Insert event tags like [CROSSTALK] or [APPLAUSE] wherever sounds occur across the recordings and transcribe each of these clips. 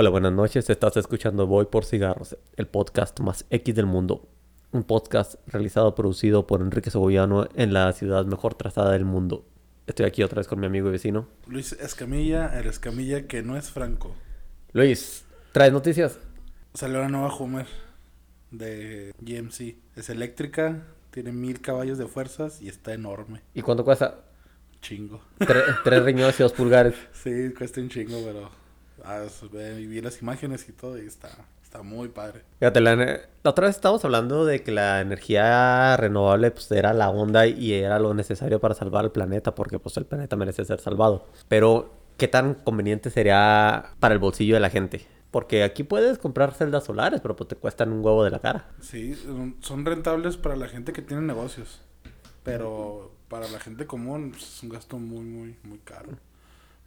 Hola, buenas noches. Estás escuchando Voy por Cigarros, el podcast más X del mundo. Un podcast realizado, producido por Enrique Segoviano en la ciudad mejor trazada del mundo. Estoy aquí otra vez con mi amigo y vecino. Luis Escamilla, el Escamilla que no es Franco. Luis, ¿traes noticias? Salió la nueva Hummer de GMC. Es eléctrica, tiene mil caballos de fuerzas y está enorme. ¿Y cuánto cuesta? Chingo. Tre- tres riñones y dos pulgares. [LAUGHS] Sí, cuesta un chingo, pero ah, ve- vi las imágenes y todo y está, está muy padre. Fíjate, la, la otra vez estábamos hablando de que la energía renovable pues, era la onda y era lo necesario para salvar al planeta, porque pues el planeta merece ser salvado. Pero, ¿qué tan conveniente sería para el bolsillo de la gente? Porque aquí puedes comprar celdas solares, pero pues te cuestan un huevo de la cara. Sí, son- son rentables para la gente que tiene negocios, pero para la gente común pues, es un gasto muy, muy, muy caro.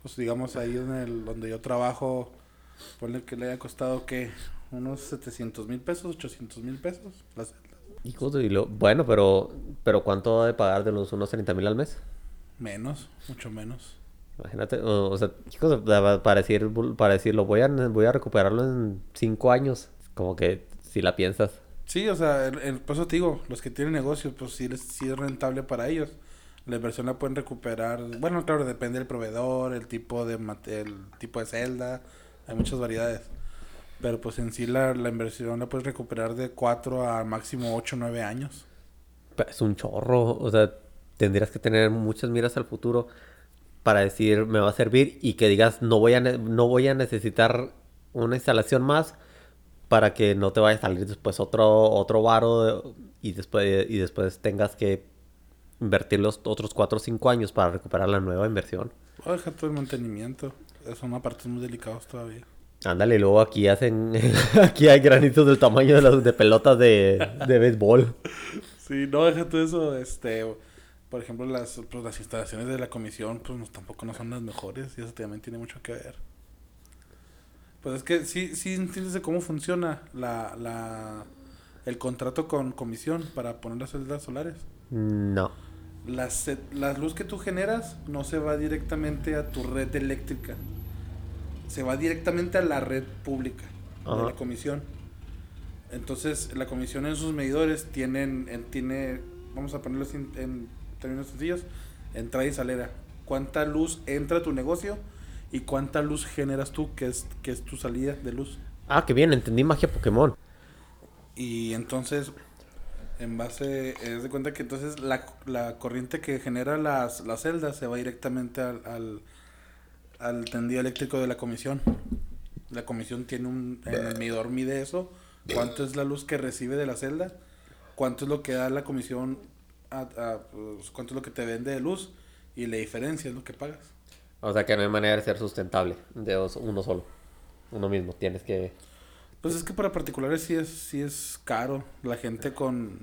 Pues digamos ahí en el donde yo trabajo, ponle que le haya costado que unos 700 mil pesos, 800 mil pesos. la celda. Hijos de lo- Bueno, pero, pero ¿cuánto ha de pagar de los unos 30 mil al mes? Menos, mucho menos. Imagínate, o, o sea, chicos, para, decir, para decirlo, voy a, voy a recuperarlo en 5 años. Como que si la piensas. Sí, o sea, el, el- por eso te digo, los que tienen negocios, pues sí, les- sí es rentable para ellos. La inversión la pueden recuperar. Bueno, claro, depende del proveedor, el tipo de el tipo de celda, hay muchas variedades. Pero pues en sí la, la inversión la puedes recuperar de 4 a máximo 8 o 9 años. Es un chorro, o sea, tendrías que tener muchas miras al futuro para decir me va a servir y que digas no voy a no voy a necesitar una instalación más para que no te vaya a salir después otro otro varo y después y después tengas que invertir los otros 4 o 5 años para recuperar la nueva inversión. O deja todo el mantenimiento. Son apartes muy delicados todavía. Ándale, luego aquí hacen [LAUGHS] aquí hay granitos del tamaño de las de pelotas de, de béisbol. Sí, no, deja todo eso. Este, por ejemplo, las, pues, las instalaciones de la comisión, pues no- tampoco no son las mejores y eso también tiene mucho que ver. Pues es que sí, sí entiendes de cómo funciona la, la, el contrato con comisión para poner las celdas solares. No. La, la luz que tú generas no se va directamente a tu red eléctrica. Se va directamente a la red pública de Ajá. la comisión. Entonces, la comisión en sus medidores tienen, en- tiene, vamos a ponerlo en, en términos sencillos, entrada y salida. ¿Cuánta luz entra a tu negocio y cuánta luz generas tú, que es, que es tu salida de luz? Ah, qué bien, entendí magia Pokémon. Y entonces, en base, es de cuenta que entonces la, la corriente que genera las, las celdas se va directamente al, al, al tendido eléctrico de la comisión. La comisión tiene un, en el medidor mide eso, cuánto es la luz que recibe de la celda, cuánto es lo que da la comisión, a, a, pues, cuánto es lo que te vende de luz y la diferencia es lo que pagas. O sea que no hay manera de ser sustentable de uno solo. Uno mismo. Tienes que. Pues es que para particulares sí es, sí es caro. La gente con,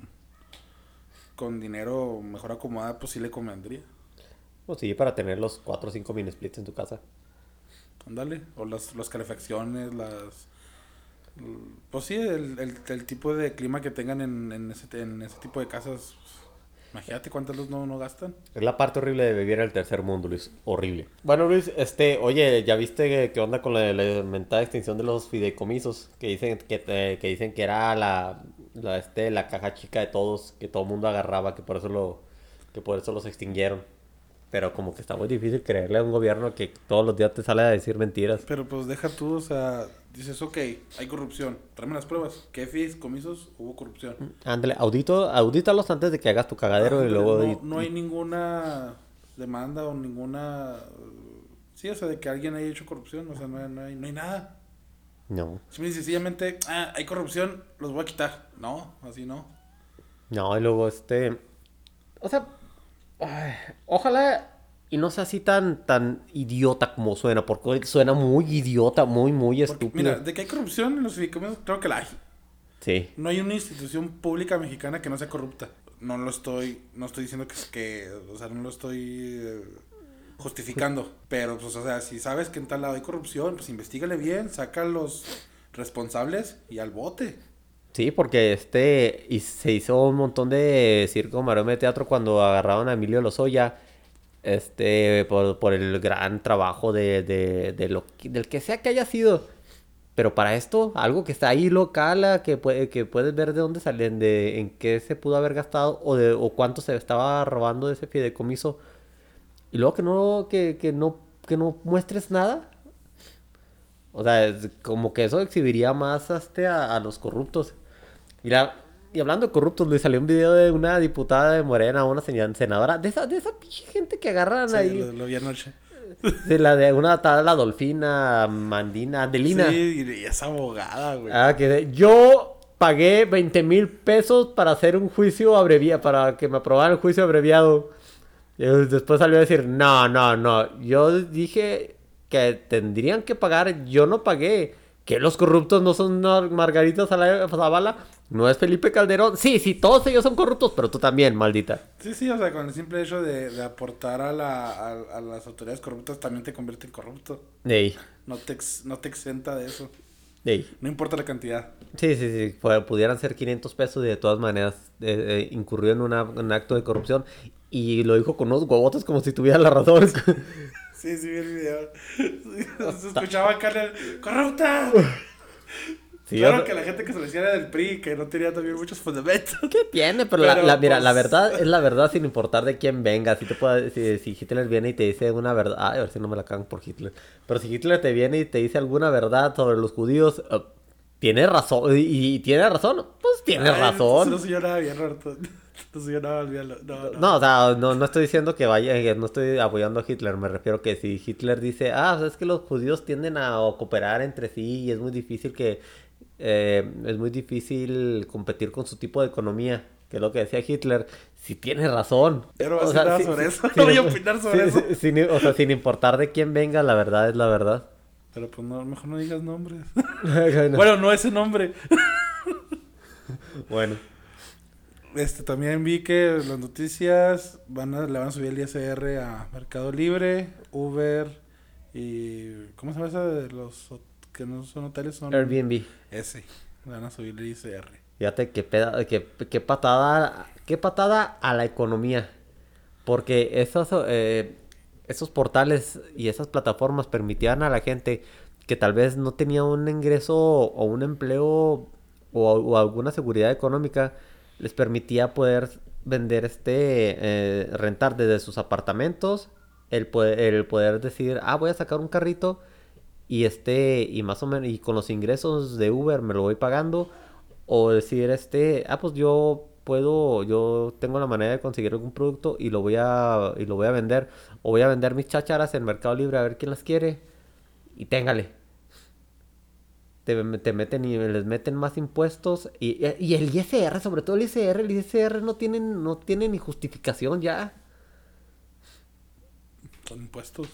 con dinero mejor acomodada, pues sí le convendría. Pues sí, para tener los 4 o 5 mini splits en tu casa. Ándale. O las, las calefacciones, las... Pues sí, el, el, el tipo de clima que tengan en, en, ese, en ese tipo de casas. Imagínate cuánta luz no, no gastan. Es la parte horrible de vivir en el tercer mundo, Luis. Horrible. Bueno, Luis, este, oye, ¿ya viste qué- onda con la, la mentada extinción de los fideicomisos? Que dicen que, te- que dicen que era la, la, este, la caja chica de todos, que todo el mundo agarraba, que por eso lo, que por eso los extinguieron. Pero como que está muy difícil creerle a un gobierno que todos los días te sale a decir mentiras. Pero pues deja tú, o sea, dices, ok, hay corrupción. Tráeme las pruebas. ¿Qué comisos hubo corrupción? Ándale, audito, audítalos antes de que hagas tu cagadero y luego... no, y- no hay ninguna demanda o ninguna... Sí, o sea, de que alguien haya hecho corrupción. O sea, no hay, no hay, no hay nada. No, sencillamente, ah, hay corrupción, los voy a quitar. No, así no. no, y luego este... O sea, ay, ojalá y no sea así tan, tan idiota como suena, porque suena muy idiota, muy, muy Porque, estúpido. mira, de que hay corrupción en los fideicomisos, creo que la hay. Sí, No hay una institución pública mexicana que no sea corrupta. No lo estoy, no estoy diciendo que o sea, no lo estoy eh, justificando. Pero, pues, o sea, si sabes que en tal lado hay corrupción, pues investigale bien, saca a los responsables y al bote. Sí, porque este... Y se hizo un montón de circo, maroma de teatro cuando agarraron a Emilio Lozoya. Este, por, por el gran trabajo de, de, de lo, del que sea que haya sido. Pero para esto, algo que está ahí local, que, puede, que puedes ver de dónde salen, de en qué se pudo haber gastado o, de, o cuánto se estaba robando de ese fideicomiso. Y luego que no, que, que no, que no muestres nada. O sea, como que eso exhibiría más este, a, a los corruptos. Mira, y hablando de corruptos, le salió un video de una diputada de Morena, una senadora, de esa, de esa gente que agarran ahí. Lo, lo vi anoche. De la de una tal, la Dolfina, Mandina, Adelina. Sí, y es abogada, güey. Ah, que yo pagué 20 mil pesos para hacer un juicio abreviado, para que me aprobaran el juicio abreviado. Y después salió a decir, no, no, no. Yo dije que tendrían que pagar, yo no pagué. Que los corruptos no son Margarita Zavala, no es Felipe Calderón. Sí, sí, todos ellos son corruptos, pero tú también, maldita. Sí, sí, o sea, con el simple hecho de, de aportar a, la, a, a, las autoridades corruptas también te convierte en corrupto. Ey. No te, ex, no te exenta de eso. Ey. No importa la cantidad. Sí, sí, sí. Pudieran ser 500 pesos y de todas maneras eh, eh, incurrió en una, un acto de corrupción. Y lo dijo con unos huevotes como si tuviera la razón. [LAUGHS] Sí, sí, vi el video. [LAUGHS] Se escuchaba acá ¡Corrupta! Sí, claro yo... que la gente que se le decía era del PRI, que no tenía también muchos fundamentos. ¿Qué tiene? Pero, Pero la, la, mira, pues... la verdad es la verdad sin importar de quién venga. Si, te puede, si, si, Hitler viene y te dice una verdad... Ay, a ver si no me la cagan por Hitler. Pero si Hitler te viene y te dice alguna verdad sobre los judíos... Uh, tiene razón. Y, y, tiene razón. Pues tiene Ay, razón. No yo nada bien, Roberto. No soy yo nada bien. No, no. no, o sea, no, no estoy diciendo que vaya... No estoy apoyando a Hitler. Me refiero que si Hitler dice... Ah, sea, es que los judíos tienden a cooperar entre sí y es muy difícil que eh, es muy difícil competir con su tipo de economía, que es lo que decía Hitler. Si tiene razón. Pero o sea, si, sobre eso. no voy a opinar sobre eso. Sin, o sea, sin importar de quién venga, la verdad es la verdad. Pero pues no, mejor no digas nombres. [LAUGHS] bueno, no ese nombre. bueno. Este, también vi que las noticias van a, le van a subir el ISR a Mercado Libre, Uber y... ¿Cómo se llama esa de los que no son hoteles? Son... Airbnb. Ese. Le van a subir el ISR. Fíjate qué, peda qué, qué, patada, qué patada a la economía. Porque esos, eh, esos portales y esas plataformas permitían a la gente que tal vez no tenía un ingreso o un empleo o, o alguna seguridad económica, les permitía poder vender este, eh, rentar desde sus apartamentos, el poder, el poder decir, ah, voy a sacar un carrito y este, y más o menos, y con los ingresos de Uber me lo voy pagando, o decir, este, ah, pues yo puedo, yo tengo la manera de conseguir algún producto y lo voy a, y lo voy a vender, o voy a vender mis chácharas en Mercado Libre a ver quién las quiere, y téngale. Te, te, meten y les meten más impuestos y, y, el ISR, sobre todo el ISR, el ISR no tiene, no tiene ni justificación ya. Son impuestos.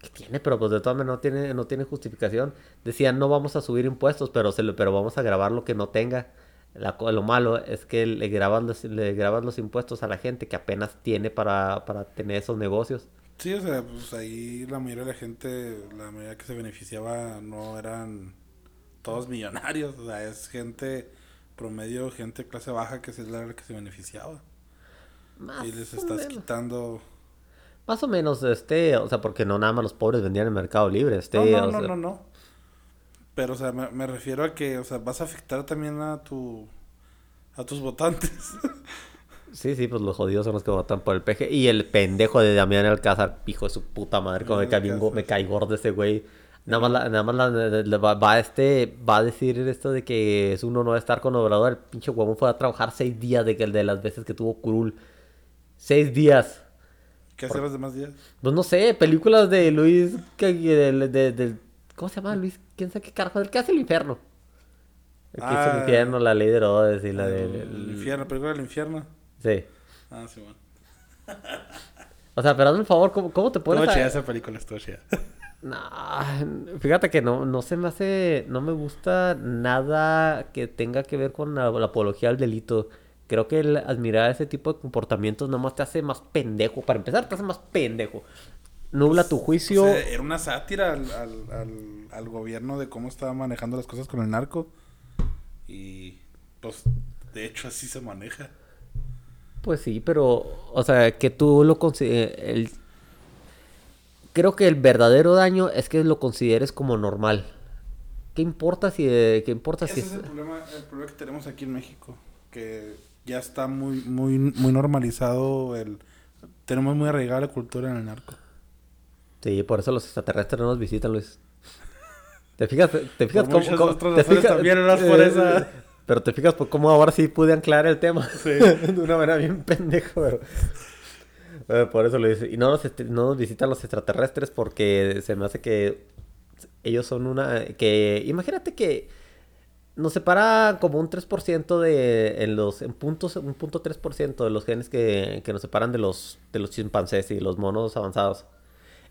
Que tiene, pero pues de todas maneras no tiene, no tiene justificación. Decían no vamos a subir impuestos, pero se lo, pero vamos a grabar lo que no tenga. La, lo malo es que le graban los, le graban los impuestos a la gente que apenas tiene para, para tener esos negocios. Sí, o sea, pues ahí la mayoría de la gente, la mayoría que se beneficiaba no eran todos millonarios, o sea, es gente promedio, gente de clase baja que es la que se beneficiaba. Más y les estás menos. quitando... Más o menos, este, o sea, porque no nada más los pobres vendían en Mercado Libre, este... No, no, o no, sea, no, no. Pero, o sea, me, me refiero a que, o sea, vas a afectar también a tu... a tus votantes. [LAUGHS] Sí, sí, pues los jodidos son los que votan por el PG. Y el pendejo de Damián Alcázar, hijo de su puta madre, como me, cae me cae gordo ese güey. Nada más, la- nada más la- va, va este, va a decir esto de que es uno no va a estar con Obrador. El pinche huevón fue a trabajar seis días de, que, de las veces que tuvo curul. Seis días. ¿Qué hacer los demás días? Pues no sé, películas de Luis. Que, de, de- de- ¿Cómo se llama Luis? ¿Quién sabe qué carajo? El que hace el infierno. El que hizo el Ah. infierno, la ley de Herodes y la de. El infierno, película del infierno. Sí. Ah, sí, bueno. [LAUGHS] O sea, pero hazme un favor, ¿cómo, cómo te pones Estuvo a- esa película, estuvo chida. [LAUGHS] No, fíjate que no, no se me hace, no me gusta nada que tenga que ver con la, la apología al delito. Creo que el admirar ese tipo de comportamientos nomás te hace más pendejo. Para empezar, te hace más pendejo. Nubla tu juicio. O sea, era una sátira al, al, al, al gobierno de cómo estaba manejando las cosas con el narco. Y pues, de hecho, así se maneja. Pues sí, pero, o sea, que tú lo consideres. El... Creo que el verdadero daño es que lo consideres como normal. ¿qué importa si, eh, qué importa Ese si es el problema, el problema que tenemos aquí en México, que ya está muy, muy, muy normalizado el... Tenemos muy arraigada la cultura en el narco. Sí, por eso los extraterrestres no nos visitan, Luis. ¿Te fijas, te fijas Por cómo, cómo- te fijas- también, no por eh, esa. Pero te fijas por cómo ahora sí pude aclarar el tema. Sí. [LAUGHS] de una manera bien pendeja, pero... por eso lo dice. Y no nos, est- no nos visitan los extraterrestres porque se me hace que ellos son una... que Imagínate que nos separa como un 3% de... En los... En puntos... Un punto 3% de los genes que, que nos separan de los... De los chimpancés y los monos avanzados.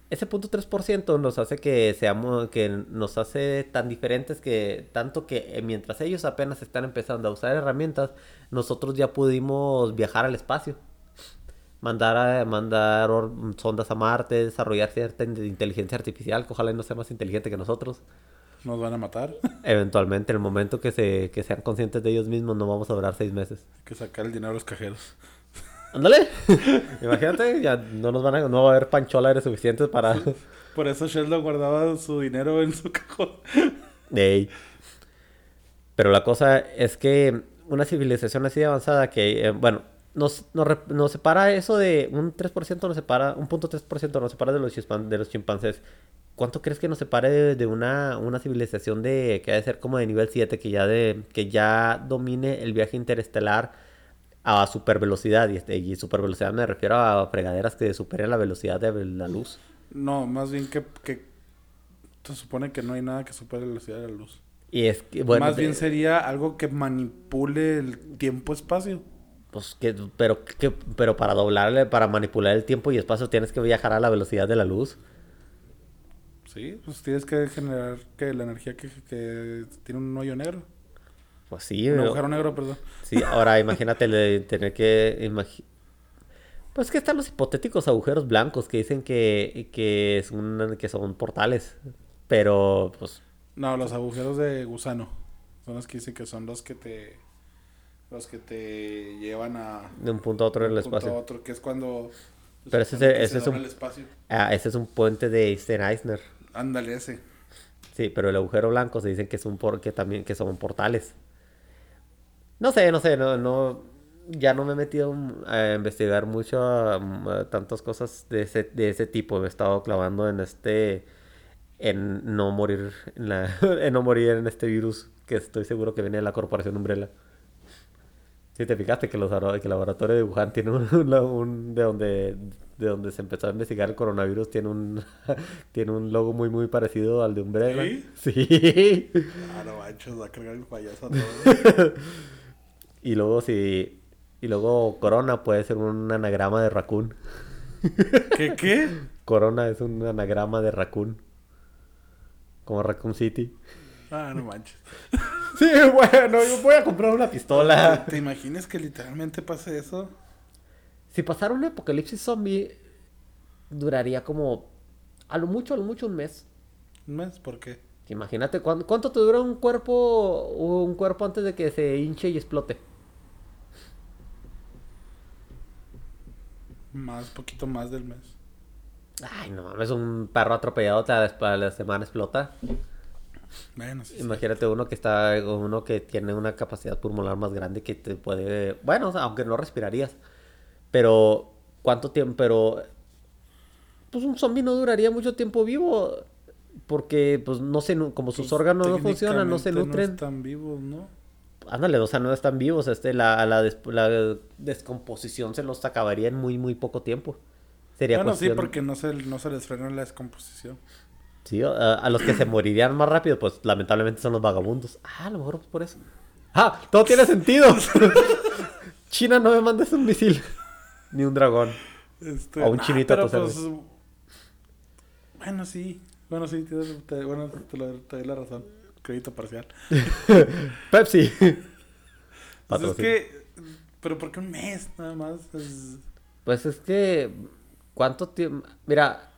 Ese punto 3% nos hace que seamos, que nos hace tan diferentes que tanto que eh, mientras ellos apenas están empezando a usar herramientas, nosotros ya pudimos viajar al espacio. Mandar, a- mandar sondas a Marte, desarrollar cierta in- inteligencia artificial, que ojalá no sea más inteligente que nosotros. Nos van a matar. [LAUGHS] Eventualmente, en el momento que, se, que sean conscientes de ellos mismos, no vamos a durar seis meses. Hay que sacar el dinero a los cajeros. ¡Ándale! [LAUGHS] Imagínate, ya no nos van a, no va a haber panchola suficientes para... Por eso Sheldon guardaba su dinero en su cajón. Ey. Pero la cosa es que una civilización así de avanzada que, eh, bueno, nos, nos, nos separa eso de un 3% nos separa, un punto 3% nos separa de los, chispan- de los chimpancés. ¿Cuánto crees que nos separe de, de una, una civilización de que ha de ser como de nivel 7 que ya de que ya domine el viaje interestelar a super velocidad y, este, y super velocidad me refiero a fregaderas que superen la velocidad de la luz? No, más bien que, que se supone que no hay nada que supere la velocidad de la luz. Y es que, bueno, más de- bien sería algo que manipule el tiempo-espacio. Pues que, pero, que, pero para doblarle, para manipular el tiempo y espacio tienes que viajar a la velocidad de la luz. Sí, pues tienes que generar que la energía que, que tiene un hoyo negro. Pues sí, Un pero- agujero negro, perdón. sí, ahora [LAUGHS] imagínate de tener que imagi- Pues que están los hipotéticos agujeros blancos que dicen que, que, es un- que son portales. Pero, pues, No, los agujeros de gusano. Son los que dicen que son los que te... Los que te llevan a... de un punto a otro en el un punto a espacio. otro, que es cuando... Pero ese ese se es un- espacio. Ah, ese es un puente de Einstein-Eisner. Ándale, ese. Sí, pero el agujero blanco se dicen que es un por que también que son portales. No sé, no sé, no, no, ya no me he metido a investigar mucho a tantas cosas de ese, de ese tipo. Me he estado clavando en este, en no morir, en, la, [LAUGHS] en no morir en este virus que estoy seguro que viene de la corporación Umbrella. Si te fijaste que los que el laboratorio de Wuhan tiene un, [LAUGHS] un- un- de donde de donde se empezó a investigar el coronavirus tiene un [LAUGHS] tiene un logo muy muy parecido al de Umbrella. Sí. Ah, no manches, va a cargar el payaso a todo. Y luego si y luego Corona puede ser un anagrama de raccoon. [LAUGHS] ¿Qué, qué? Corona es un anagrama de raccoon. Como Raccoon City. Ah, no manches. [LAUGHS] Sí, bueno, yo voy a comprar una pistola. ¿Te imaginas que literalmente pase eso? Si pasara un apocalipsis zombie, duraría como a lo mucho, a lo mucho un mes. ¿Un mes? ¿Por qué? Imagínate cuánto, cuánto te dura un cuerpo un cuerpo antes de que se hinche y explote. Más, poquito más del mes. Ay, no mames, un perro atropellado te- a la semana explota. Bueno, sí. sí. Imagínate uno que está uno que tiene una capacidad pulmonar más grande que te puede, bueno, o sea, aunque no respirarías. Pero cuánto tiempo, pero pues un zombie no duraría mucho tiempo vivo porque pues no se nu- como sus Pues, órganos no funcionan, no se nutren. No están vivos, ¿no? Ándale, o sea, no están vivos, este, la, la, des- la descomposición se los acabaría en muy, muy poco tiempo. Sería Bueno, cuestión... sí, porque no se, no se les frena la descomposición. Sí, a, a los que se morirían más rápido, pues lamentablemente son los vagabundos. Ah, a lo mejor por eso. ¡Ah! ¡Todo tiene sentido! [LAUGHS] China no me mandes un misil. Ni un dragón. Este, O un ah, chinito a pero tu pues, servicio. Bueno, sí. Bueno, sí, te, te- bueno, te doy la razón. Crédito parcial. [LAUGHS] Pepsi. Pues es que... Pero ¿por qué un mes nada más? Es- Pues es que... ¿Cuánto tiempo? Mira...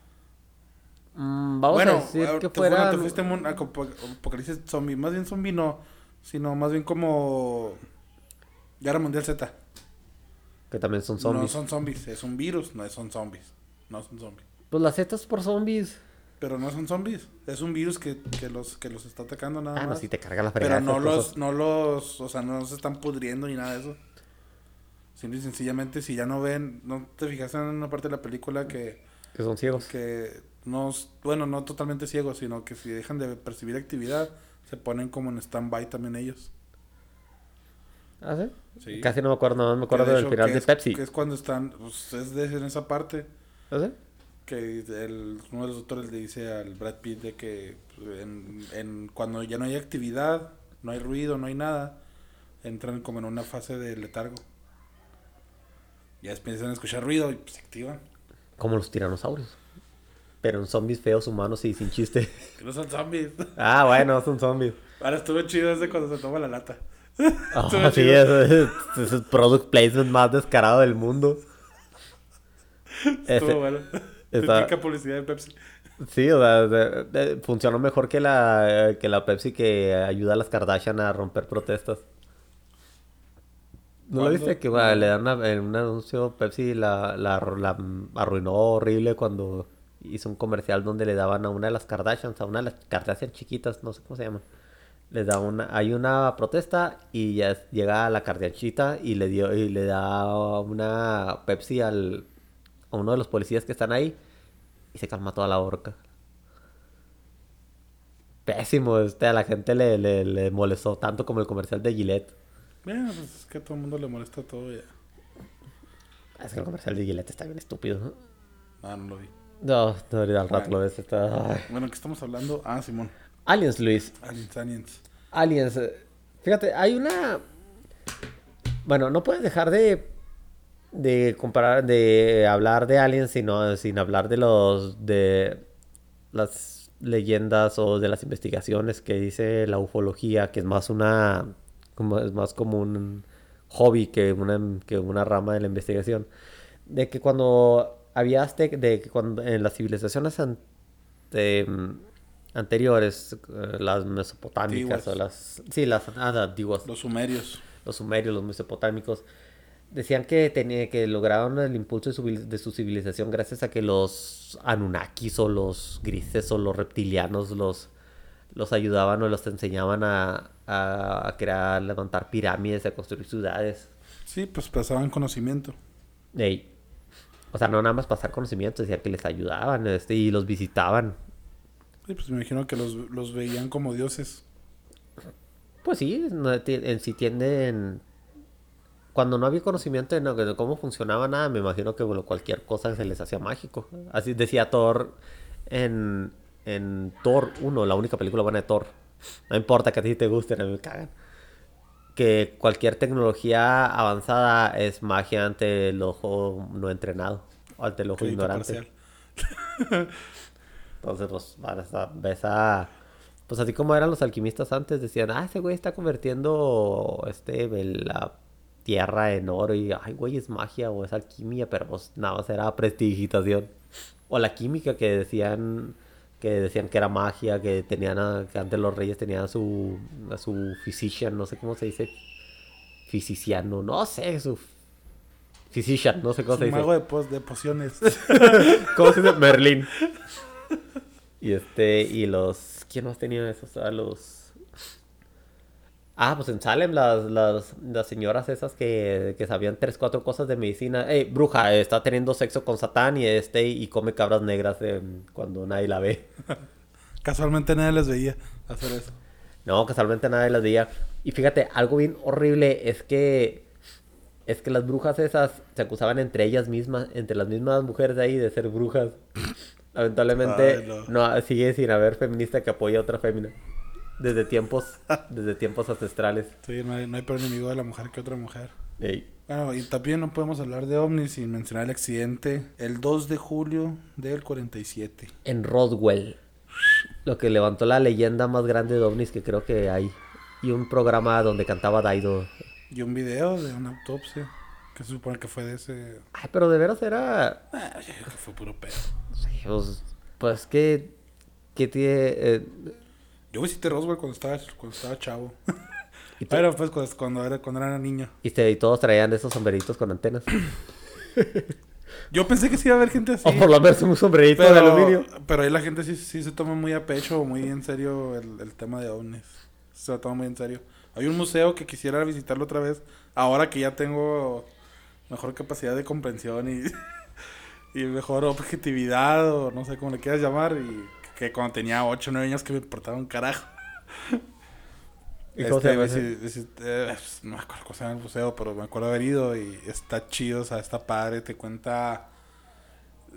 mm, vamos bueno, a decir que bueno, fuera... te fuiste un aco- apocalipsis zombie. Más bien zombie no. Sino más bien como... Guerra Mundial Z. Que también son No zombies. son zombies. Es un virus. No son zombies. No son zombies. Pues las setas por zombies. Pero no son zombies. Es un virus que, que los, que los está atacando nada Ah, no, más. si te carga la fregada. Pero no los, cosas. no los, o sea, no se están pudriendo ni nada de eso. Simple y sencillamente, si ya no ven, no te fijaste en una parte de la película que, Que son ciegos. que no, bueno, no totalmente ciegos, sino que si dejan de percibir actividad, se ponen como en stand-by también ellos. ¿Ah, sí? Sí. Casi no me acuerdo, no me acuerdo de del final de Pepsi. Que es cuando están, pues es de, en esa parte ¿Ah, sí? Que el, uno de los doctores le dice al Brad Pitt de que pues, en, en- cuando ya no hay actividad, no hay ruido, no hay nada, entran como en una fase de letargo. Ya empiezan a escuchar ruido y pues, se activan. Como los tiranosaurios. Pero en zombies feos, humanos y sin chiste. No son zombies. ah, bueno, son zombies. Ahora estuvo chido desde cuando se toma la lata. [LAUGHS] Estuvo sí, es, el product placement más descarado del mundo. Ese- Estuvo bueno. Está- Típica publicidad de Pepsi. sí, o sea, funcionó mejor que la, que la Pepsi que ayuda a las Kardashian a romper protestas. ¿No lo viste? Que bueno, le dan una- en un anuncio Pepsi la, la, la arruinó horrible cuando hizo un comercial donde le daban a una de las Kardashians, a una de las Kardashian chiquitas, no sé cómo se llaman. Les da una, hay una protesta y ya llega la Kardashianchita y le dio, y le da una Pepsi al, a uno de los policías que están ahí y se calma toda la horca. Pésimo, este, a la gente le, le, le molestó tanto como el comercial de Gillette. Bueno, pues es que a todo el mundo le molesta todo ya. Es que el comercial de Gillette está bien estúpido. ¿no? Ah, no lo vi. No, no, al rato Bueno. lo ves. Está... ay. Bueno, ¿qué estamos hablando? Ah, Simón. Aliens, Luis. Aliens, aliens. Aliens. eh, Fíjate, hay una... Bueno, no puedes dejar de... De comparar, de hablar de aliens sino, sin hablar de los... De las leyendas o de las investigaciones que dice la ufología, que es más una... Como, es más como un hobby que una, que una rama de la investigación. De que cuando había aztec, de que cuando en las civilizaciones an- de, mm, anteriores, eh, las mesopotámicas Antiguas. o las... Sí, las ah, antiguas Los sumerios. los sumerios, los mesopotámicos, decían que tenía que lograron el impulso de su, de su civilización gracias a que los Anunnakis o los grises o los reptilianos los, los ayudaban o los enseñaban a, a, crear, levantar pirámides, a construir ciudades. Sí, pues pasaban conocimiento. Ey. O sea, no nada más pasar conocimiento, decían que les ayudaban este, y los visitaban. Sí, pues me imagino que los, los veían como dioses. Pues sí, en sí tienden... Cuando no había conocimiento de, no- de cómo funcionaba nada, me imagino que bueno, cualquier cosa se les hacía mágico. Así decía Thor en, en Thor 1, la única película buena de Thor. No importa que a ti te gusten, a mí me cagan. Que cualquier tecnología avanzada es magia ante el ojo no entrenado. O ante el ojo Crédito ignorante. [LAUGHS] Entonces, pues, vas a- ves a... Pues así como eran los alquimistas antes, decían, ah, ese güey está convirtiendo este, la tierra en oro y, ay, güey, es magia o es alquimia, pero pues nada más era prestigitación. O la química que decían que decían que era magia, que tenían, a- que antes los reyes tenían a su, a su physician, no sé cómo se dice, fisiciano, no sé, su physician, no sé cómo se dice. mago de pociones. [LAUGHS] ¿Cómo se dice? Merlín. [LAUGHS] Y este, y los. ¿Quién más tenía esos? A los. Ah, pues en Salem, las, las, las señoras esas que, que sabían tres, cuatro cosas de medicina. Ey, bruja, está teniendo sexo con Satán y este, y come cabras negras em, cuando nadie la ve. [LAUGHS] Casualmente nadie les veía hacer eso. No, casualmente nadie las veía. Y fíjate, algo bien horrible es que. Es que las brujas esas se acusaban entre ellas mismas, entre las mismas mujeres de ahí, de ser brujas. [LAUGHS] Lamentablemente, Ay, no. no. sigue sin haber feminista que apoye a otra fémina. Desde tiempos, [LAUGHS] desde tiempos ancestrales. Sí, no hay, no hay peor enemigo de la mujer que otra mujer. Ey. Bueno, y también no podemos hablar de ovnis sin mencionar el accidente el 2 de julio del 47. En Roswell. Lo que levantó la leyenda más grande de ovnis que creo que hay. Y un programa donde cantaba Daido. Y un video de una autopsia que se supone que fue de ese... Ay, pero de veras era. Ah, yo creo que fue puro pedo. Sí, pues, pues que. Que tiene. eh, Yo visité Roswell cuando estaba, cuando estaba chavo. y, Pero pues cuando, cuando, era, cuando era niño. y te- y todos traían esos sombreritos con antenas. [LAUGHS] Yo pensé que sí iba a haber gente así. O por lo menos un sombrerito pero, de aluminio. Pero ahí la gente sí, sí se toma muy a pecho, muy en serio el, el tema de ovnis. Se lo toma muy en serio. Hay un museo que quisiera visitarlo otra vez. Ahora que ya tengo mejor capacidad de comprensión y, [LAUGHS] y mejor objetividad, o no sé cómo le quieras llamar. Y que cuando tenía 8 o 9 años que me importaba un carajo. ¿Y se Este, eh, pues, no me acuerdo cómo se llama el museo, pero me acuerdo haber ido y está chido, o sea, está padre, te cuenta...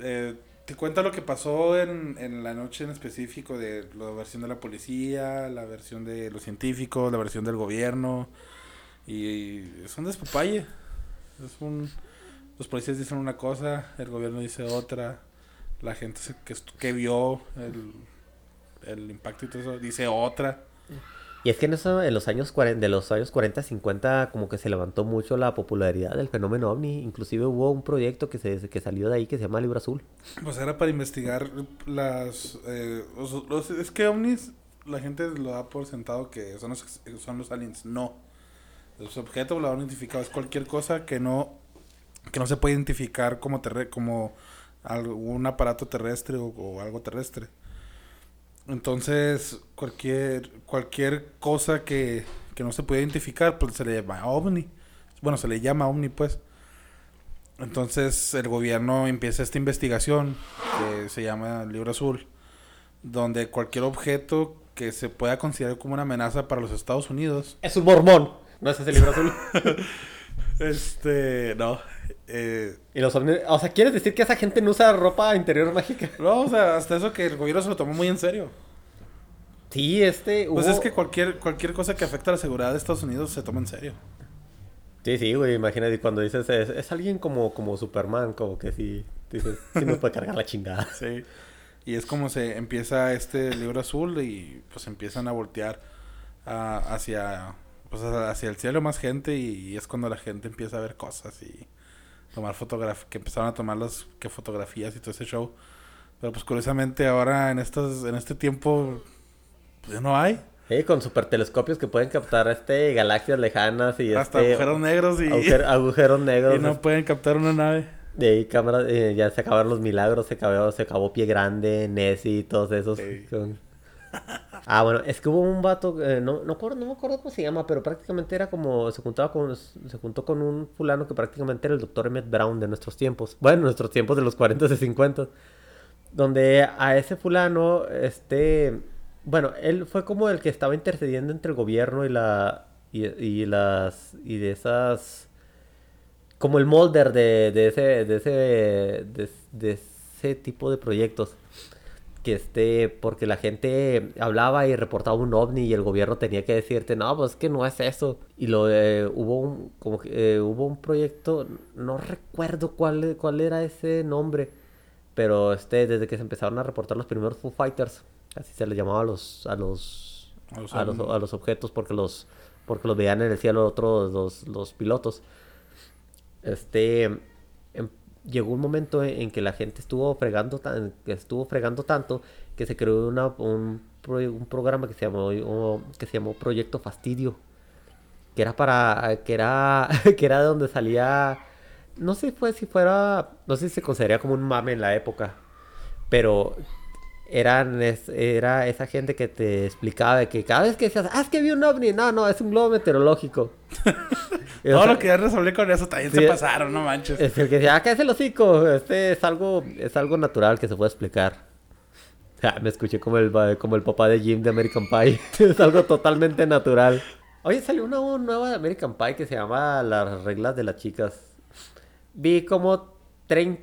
eh, te cuenta lo que pasó en, en la noche en específico de la versión de la policía, la versión de los científicos, la versión del gobierno. Y, es un despapalle. Es un... Los policías dicen una cosa, el gobierno dice otra. La gente que, que vio el, el impacto y todo eso dice otra. Y es que en eso, en los años 40, de los años 40, 50, como que se levantó mucho la popularidad del fenómeno ovni. Inclusive hubo un proyecto que se que salió de ahí que se llama Libro Azul. Pues era para investigar las... eh, los- los- es que ovnis, la gente lo da por sentado que son los, son los aliens. No. Los objetos volador identificado es cualquier cosa que no, que no se puede identificar como, terre, como algún aparato terrestre o, o algo terrestre. Entonces, cualquier, cualquier cosa que, que no se puede identificar, pues se le llama ovni. Bueno, se le llama ovni, pues. Entonces el gobierno empieza esta investigación que se llama Libro Azul, donde cualquier objeto que se pueda considerar como una amenaza para los Estados Unidos, Es un mormón. No es ese Libro Azul. [LAUGHS] este, no, eh, y los ovnis... O sea, ¿quieres decir que esa gente no usa ropa interior mágica? no, o sea, hasta eso que el gobierno se lo tomó muy en serio. Sí, este... Pues es que cualquier cualquier cosa que afecta a la seguridad de Estados Unidos se toma en serio. Sí, sí, güey, imagínate cuando dices, es, es alguien como, como Superman, como que sí, dices, sí nos puede cargar la chingada. Sí. Y es como se empieza este libro azul y pues empiezan a voltear a- hacia pues hacia el cielo más gente y, es cuando la gente empieza a ver cosas y tomar fotografías, que empezaron a tomar las que fotografías y todo ese show. Pero pues curiosamente ahora en estos en este tiempo pues, ya no hay. Sí, con supertelescopios que pueden captar este galaxias lejanas y Hasta este, agujeros negros y, agujer- agujeros negros. [LAUGHS] y no pueden captar una nave. De ahí cámaras, eh, ya se acabaron los milagros, se acabó, se acabó Pie Grande, Nessie y todos esos. Sí. Son- [LAUGHS] Ah, bueno, es que hubo un vato, eh, no, no, me acuerdo cómo se llama, pero prácticamente era como, se juntaba con, se juntó con un fulano que prácticamente era el doctor Emmett Brown de nuestros tiempos. Bueno, nuestros tiempos de los 40 y 50. Donde a ese fulano, este, bueno, él fue como el que estaba intercediendo entre el gobierno y la, y, y las, y de esas, como el molder de, de ese, de ese, de, de ese tipo de proyectos. Que este, porque la gente hablaba y reportaba un ovni y el gobierno tenía que decirte, no, pues que no es eso. Y lo eh, hubo un, como que, eh, hubo un proyecto, no recuerdo cuál, cuál era ese nombre, pero este, desde que se empezaron a reportar los primeros Foo Fighters, así se les llamaba a los, a los, A los a los, ovnis. a los objetos porque los, porque los veían en el cielo otros, los, los pilotos. Este, em- llegó un momento en, en que la gente estuvo fregando, tan, estuvo fregando tanto que se creó un, un programa que se llamó, que se llamó Proyecto Fastidio, que era para, que era, [LAUGHS] que era donde salía, no sé fue si fuera, no sé si se consideraría como un mame en la época, pero eran es- era esa gente que te explicaba que cada vez que decías, ah, es que vi un ovni, no, no, es un globo meteorológico. [LAUGHS] Todo sea, lo que ya resolví con eso también Sí, se pasaron, no manches. es el que decía, ah, cállese el hocico, este es algo, es algo natural que se puede explicar. [LAUGHS] Ah, me escuché como el, como el papá de Jim de American Pie. [LAUGHS] es algo totalmente natural. Oye, salió una nueva de American Pie que se llama Las reglas de las chicas. Vi como 30,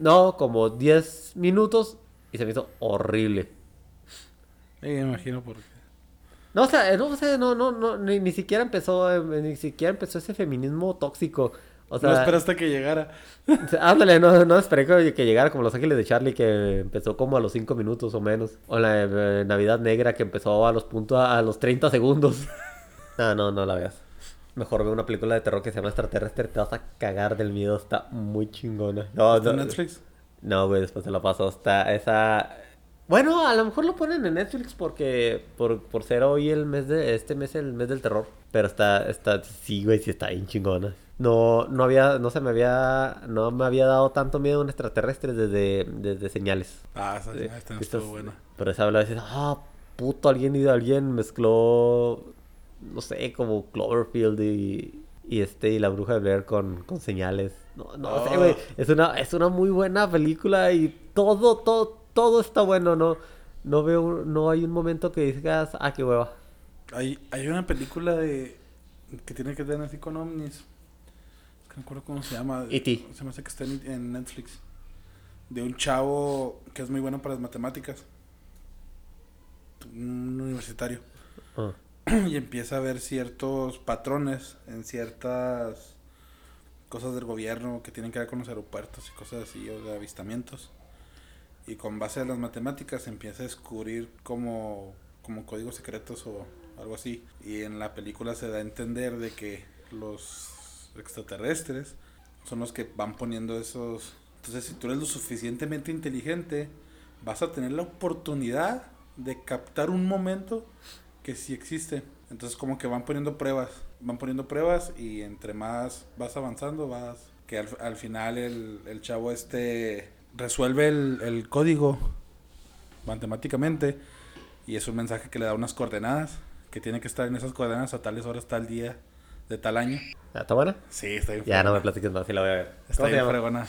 no, como 10 minutos y se me hizo horrible. Me imagino por qué. No, o sea, no, o sea, no, no, no, ni, ni siquiera empezó, eh, ni siquiera empezó ese feminismo tóxico. O sea, no esperaste que llegara. [LAUGHS] Ándale, no, no esperé que, que llegara como Los Ángeles de Charlie, que empezó como a los 5 minutos o menos. O la eh, Navidad Negra, que empezó a los puntos, a los 30 segundos. [LAUGHS] No, no, no la veas. Mejor ve una película de terror que se llama Extraterrestre, te vas a cagar del miedo, está muy chingona. No, ¿Está no, en Netflix? No, güey, después se la pasó. Está esa. Bueno, a lo mejor lo ponen en Netflix porque por, por ser hoy el mes de este mes el mes del terror. Pero está, está, sí, güey, sí está bien chingona. no, no había, no se me había, no me había dado tanto miedo un extraterrestre desde, desde señales. Ah, esa, no estas- estuvo buena. Pero esa habla de ah, puto, alguien y alguien mezcló, no sé, como Cloverfield y, y este, y la bruja de Blair con, con señales. No, no sé, Oh. güey. Es una, es una muy buena película y todo, todo, todo está bueno, ¿no? No veo, no hay un momento que digas, ah, qué hueva. Hay, hay una película de que tiene que ver así con ovnis. No me acuerdo cómo se llama. E.T.. Se me hace que está en, en Netflix. De un chavo que es muy bueno para las matemáticas. Un universitario. Ah. [CLEARS THROAT] y empieza a ver ciertos patrones en ciertas cosas del gobierno que tienen que ver con los aeropuertos y cosas así, o de avistamientos. Y con base a las matemáticas empieza a descubrir como, como códigos secretos o algo así. Y en la película se da a entender de que los extraterrestres son los que van poniendo esos... Entonces si tú eres lo suficientemente inteligente, vas a tener la oportunidad de captar un momento que sí existe. Entonces como que van poniendo pruebas, van poniendo pruebas y entre más vas avanzando, vas... Que al, al final el, el chavo este resuelve el, el código matemáticamente y es un mensaje que le da unas coordenadas, que tiene que estar en esas coordenadas a tales horas, tal día, de tal año. ¿Está buena? Sí, está bien. Ya no me platiques más, sí la voy a ver. Está ¿Cómo se bien fregona.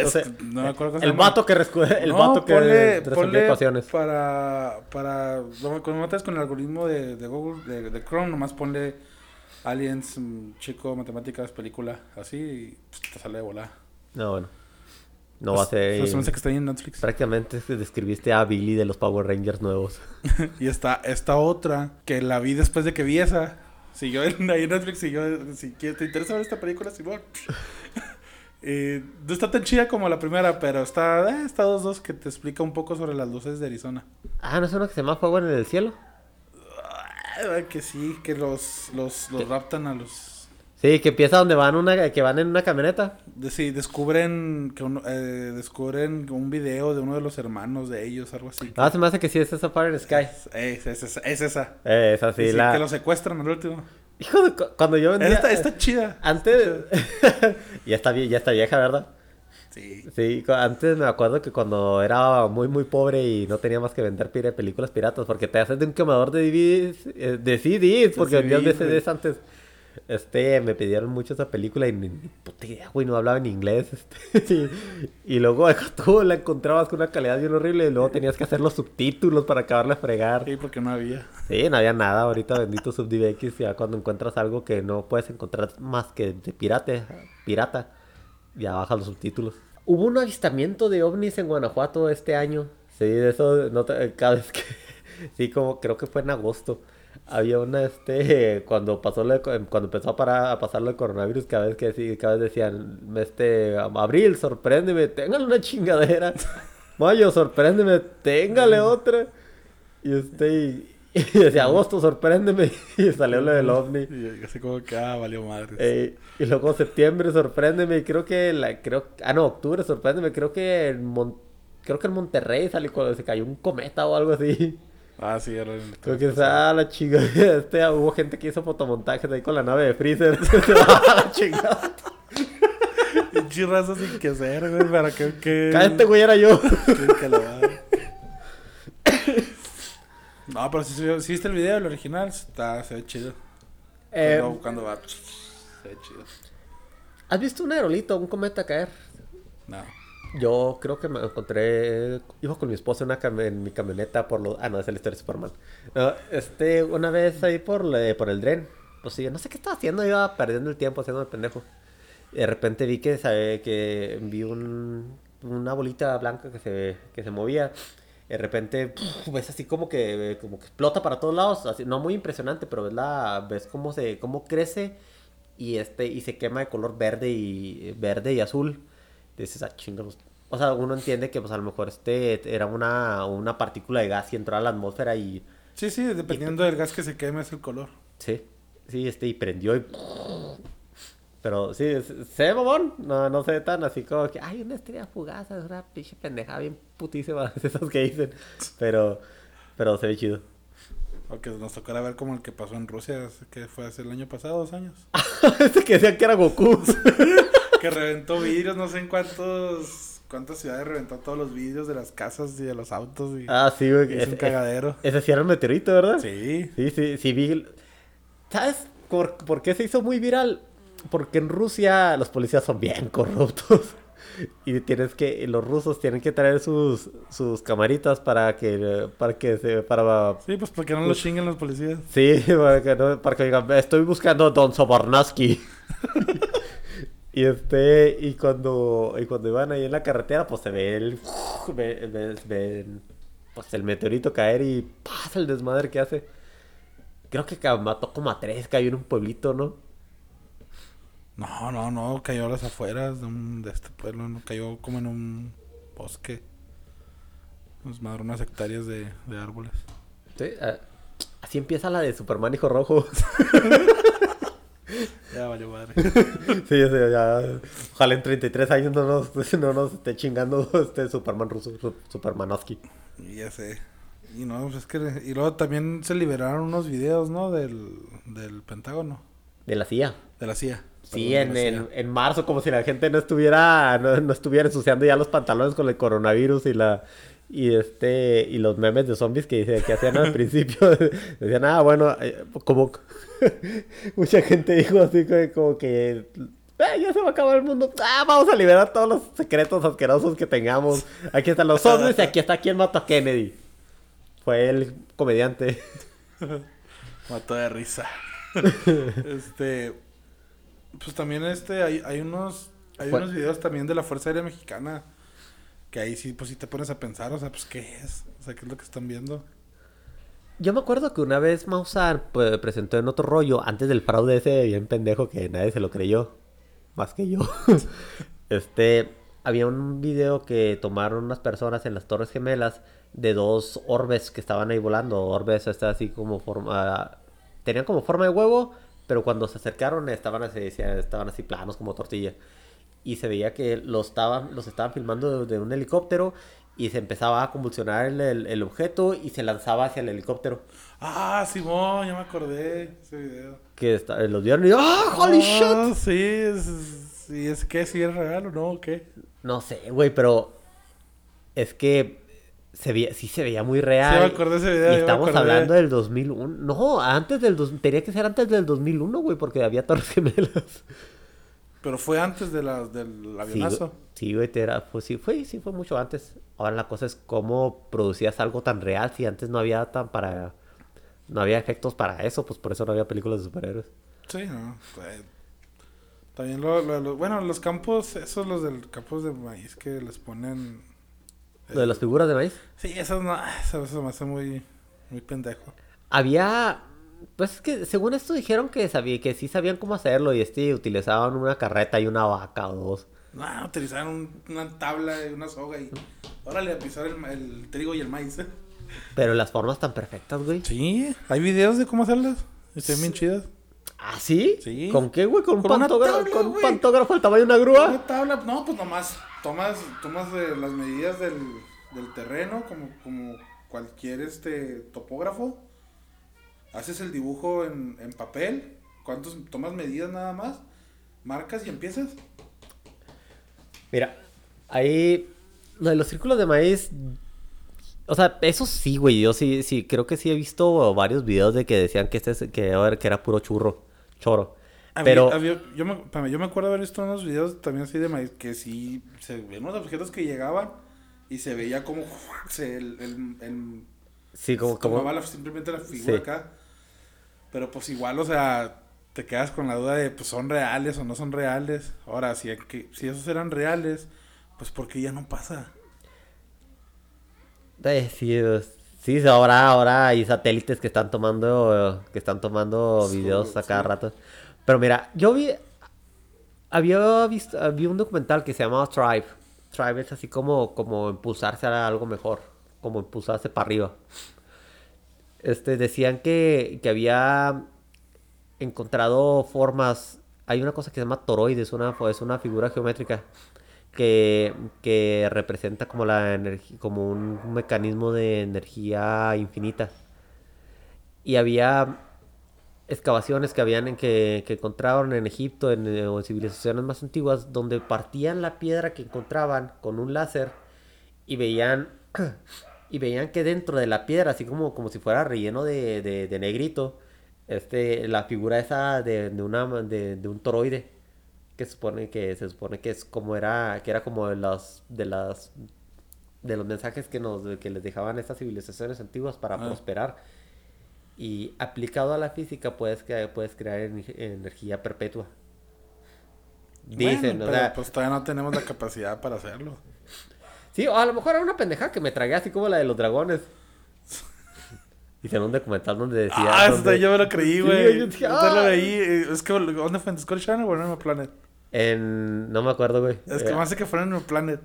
Es- sé, no me acuerdo El vato que, rescu- el No, vato que ponle- ponle ecuaciones. Para, para, cuando metes con el algoritmo de, de Google, de, de Chrome, nomás ponle Aliens, mm, chico, matemáticas, película, así, y pues, te sale de volar. No, bueno. No va a ser... Pues, se que está ahí en Netflix. Prácticamente describiste a Billy de los Power Rangers nuevos. [LAUGHS] Y está esta otra, que la vi después de que vi esa. Siguió en, ahí en Netflix, siguió, si te interesa ver esta película, Simón. [LAUGHS] Eh, no está tan chida como la primera, pero está, eh, está dos dos que te explica un poco sobre las luces de Arizona. Ah, ¿no es uno que se llama Fuego en el Cielo? Ah, que sí, que los, los, los raptan a los... Sí, que empieza donde van una, que van en una camioneta. De, sí, descubren que uno, eh, descubren un video de uno de los hermanos de ellos, algo así. Ah, se me hace que sí es esa Fire in the Sky. Es, es, es, es esa. Eh, esa sí, Y sí, la... Que lo secuestran al último. Hijo de... cu- Cuando yo vendía... Esta, está chida. Antes... [LAUGHS] ya, está, ya está vieja, ¿verdad? Sí. Sí, antes me acuerdo que cuando era muy muy pobre y no tenía más que vender películas piratas porque te haces de un quemador de DVDs, eh, de CDs, porque vendías. DVDs antes. Este, me pidieron mucho esa película y ni, ni puta idea, güey, no hablaba en inglés. Este, [LAUGHS] y, y luego deja [LAUGHS] tú, la encontrabas con una calidad bien horrible y luego tenías que hacer los subtítulos para acabarle a fregar. Sí, porque no había. Sí, no había nada. Ahorita bendito SubDivX, ya cuando encuentras algo que no puedes encontrar más que de pirate, pirata, ya bajas los subtítulos. Hubo un avistamiento de ovnis en Guanajuato este año. Sí, de eso, no te- cada vez que... [LAUGHS] Sí, como creo que fue en agosto. Había una, este, [LAUGHS] cuando pasó co- cuando empezó a, parar, a pasar de coronavirus, cada vez que cada vez decían, este, Abril, sorpréndeme, téngale una chingadera. [LAUGHS] Mayo, sorpréndeme, téngale otra. Y este, y, [LAUGHS] y decía, agosto, sorpréndeme. Y salió lo del ovni. Y así como que, ah, valió madre. Eh, y luego septiembre, sorpréndeme. Y creo que, la, creo, ah, no, octubre, sorpréndeme. Creo que en, Mon- creo que en Monterrey salió cuando se cayó un cometa o algo así. Ah, sí, era el... Creo que esa la chinga. [LAUGHS] Este, hubo gente que hizo fotomontajes ahí con la nave de Freezer. [LAUGHS] Ah, la chingada. [LAUGHS] Sin que hacer, güey, para que... que... Cállate, güey, era yo. que- No, pero si, si viste el video, el original, está, se ve chido. Eh, cuando va, se ve chido. ¿Has visto un aerolito, un cometa caer? No. Yo creo que me encontré. Iba con mi esposa una en mi camioneta por los. Ah, no, es la historia de Superman. No, este, una vez ahí por, la- por el tren. Pues sí, no sé qué estaba haciendo, iba perdiendo el tiempo haciendo el pendejo. De repente vi que, sabe, que vi un, una bolita blanca que se, que se movía. De repente puf, ves así como que, como que explota para todos lados. Así, no muy impresionante, pero ves, la, ves cómo, se, cómo crece y, este, y se quema de color verde y, verde y azul. Dices, ah, chingados. O sea, uno entiende que pues a lo mejor este era una, una partícula de gas y entró a la atmósfera y... Sí, sí, dependiendo del gas que se queme es el color. Sí, sí, este, y prendió y... Pero sí, se ve babón, no, no se ve tan así como que, ay, una estrella fugaz, es una pinche pendejada bien putísima, [LAUGHS] esas que dicen. Pero, pero se ve chido. Aunque nos tocará ver como el que pasó en Rusia, que fue hace el año pasado, dos años. [LAUGHS] Ese que decían que era Goku. [LAUGHS] que reventó vidrios, no sé en cuántos cuántas ciudades reventó todos los vidrios de las casas y de los autos. Y, ah, sí, güey. es un cagadero. Ese sí era el meteorito, ¿verdad? Sí. Sí, sí, sí vi. ¿Sabes por, por qué se hizo muy viral? Porque en Rusia los policías son bien corruptos. [LAUGHS] Y tienes que, los rusos tienen que traer sus, sus camaritas para que, para que se, para... Sí, pues porque no los chinguen los policías. Sí, [LAUGHS] para que, no, para que digan, estoy buscando a Don Sobornaski. [LAUGHS] y este, y cuando, y cuando iban ahí en la carretera, pues se ve el, ve, ve, ve, pues el meteorito caer y pasa el desmadre que hace. Creo que mató como a tres, cayó en un pueblito, ¿no? No, no, no, cayó a las afueras de, un, de este pueblo, no cayó como en un bosque. Nos madró unas hectáreas de, de árboles. Sí, así empieza la de Superman Hijo Rojo. [LAUGHS] ya valió madre. [LAUGHS] sí, ya, ya, Ojalá en 33 años no nos, [LAUGHS] no nos esté chingando [LAUGHS] este Superman ruso, Supermanowski. Ya sé. Y no, pues es que. Y luego también se liberaron unos videos, ¿no? Del, del Pentágono. De la CIA. De la CIA. Sí, en, en, en, marzo, como si la gente no estuviera, no, no, estuviera ensuciando ya los pantalones con el coronavirus y la y este y los memes de zombies que, que hacían al principio [LAUGHS] decían ah bueno eh, como [LAUGHS] mucha gente dijo así como que eh, ya se va a acabar el mundo ah vamos a liberar todos los secretos asquerosos que tengamos aquí están los zombies y aquí está quien mató a Kennedy fue el comediante. [LAUGHS] Mató de risa. Este pues también este, hay, hay unos, hay unos videos también de la Fuerza Aérea Mexicana que ahí sí, pues sí te pones a pensar, o sea, pues qué es, o sea, qué es lo que están viendo. Yo me acuerdo que una vez Maussan pues, presentó en otro rollo, antes del fraude ese bien pendejo que nadie se lo creyó, más que yo. [LAUGHS] este, había un video que tomaron unas personas en las Torres Gemelas de dos orbes que estaban ahí volando. Orbes, está así como forma. Tenían como forma de huevo, pero cuando se acercaron estaban así, estaban así planos como tortilla. Y se veía que los estaban, los estaban filmando de, un helicóptero y se empezaba a convulsionar el, el, el, objeto y se lanzaba hacia el helicóptero. Ah, Simón, ya me acordé ese video. Que está, los vieron y ¡ah, holy ah, shit! Sí, es, sí, es que si es real o no, o qué. No sé, güey, pero es que se veía, sí se veía muy real. Sí, me acordé ese video. Y estamos hablando del 2001. No, antes del... Dos, tenía que ser antes del 2001, güey, porque había Torres Gemelas. Pero fue antes de la, del avionazo. Sí, güey, era, pues sí, fue, sí fue mucho antes. Ahora la cosa es cómo producías algo tan real si antes no había tan para... No había efectos para eso, pues por eso no había películas de superhéroes. Sí, no. También lo, lo, lo, bueno, los campos, esos los del campos de maíz que les ponen ¿Lo de las figuras de maíz? Sí, eso, no, eso, eso me hace muy, muy pendejo. Había... Pues es que según esto dijeron que sabía, que sí sabían cómo hacerlo y este utilizaban una carreta y una vaca o dos. No, utilizaban un, una tabla y una soga y órale a pisar el, el trigo y el maíz. ¿eh? [LAUGHS] Pero las formas tan perfectas, güey. Sí, hay videos de cómo hacerlas. Están bien chidas. ¿Ah, sí? Sí. ¿Con qué, güey? ¿Con, un pantógrafo, tabla, ¿con un pantógrafo al tamaño de una grúa? Una tabla, no, pues nomás tomas, tomas eh, las medidas del, del terreno como, como cualquier este topógrafo. Haces el dibujo en, en papel. ¿Cuántos tomas medidas nada más? Marcas y empiezas. Mira, ahí... Lo de los círculos de maíz... O sea, eso sí, güey. Yo sí, sí, creo que sí he visto varios videos de que decían que este es- que, era- que era puro churro. Choro. Había- Pero... había- yo, me, yo me acuerdo haber visto unos videos también así de maíz que sí se ven unos objetos que llegaban y se veía como [LAUGHS] se, el, el, el- Sí, como... se como... la- simplemente la figura Sí. acá. Pero pues igual, o sea, te quedas con la duda de pues son reales o no son reales. Ahora, si, que, si esos eran reales, pues porque ya no pasa. Sí, sí, ahora, ahora hay satélites que están tomando, que están tomando Sí, videos a cada sí. rato. Pero mira, yo vi, había visto, vi un documental que se llamaba Tribe. Tribe es así como, como impulsarse a algo mejor, como impulsarse para arriba. Este, decían que, que había encontrado formas, hay una cosa que se llama toroides, una, es una figura geométrica que, que representa como la como un mecanismo de energía infinita. Y había excavaciones que habían en que, que encontraron en Egipto en, eh, o en civilizaciones más antiguas donde partían la piedra que encontraban con un láser y veían y veían que dentro de la piedra así como, como si fuera relleno de, de, de negrito este la figura esa de, de una de, de un toroide que supone que se supone que es como era que era como de los de las de los mensajes que nos que les dejaban estas civilizaciones antiguas para Ah. prosperar y aplicado a la física puedes puedes crear en- energía perpetua dicen Bueno, o pero, sea pues todavía no tenemos la capacidad para hacerlo. Sí o a lo mejor era una pendeja que me tragué así como la de los dragones hicieron un documental donde decía ah, donde- hasta yo me lo creí, Sí, güey. yo dije, Yo ah. lo veí. eh, Es que, ¿dónde fue? ¿En Discovery Channel o en Animal Planet? en no me acuerdo güey Es que Eh, más que fue en Animal Planet.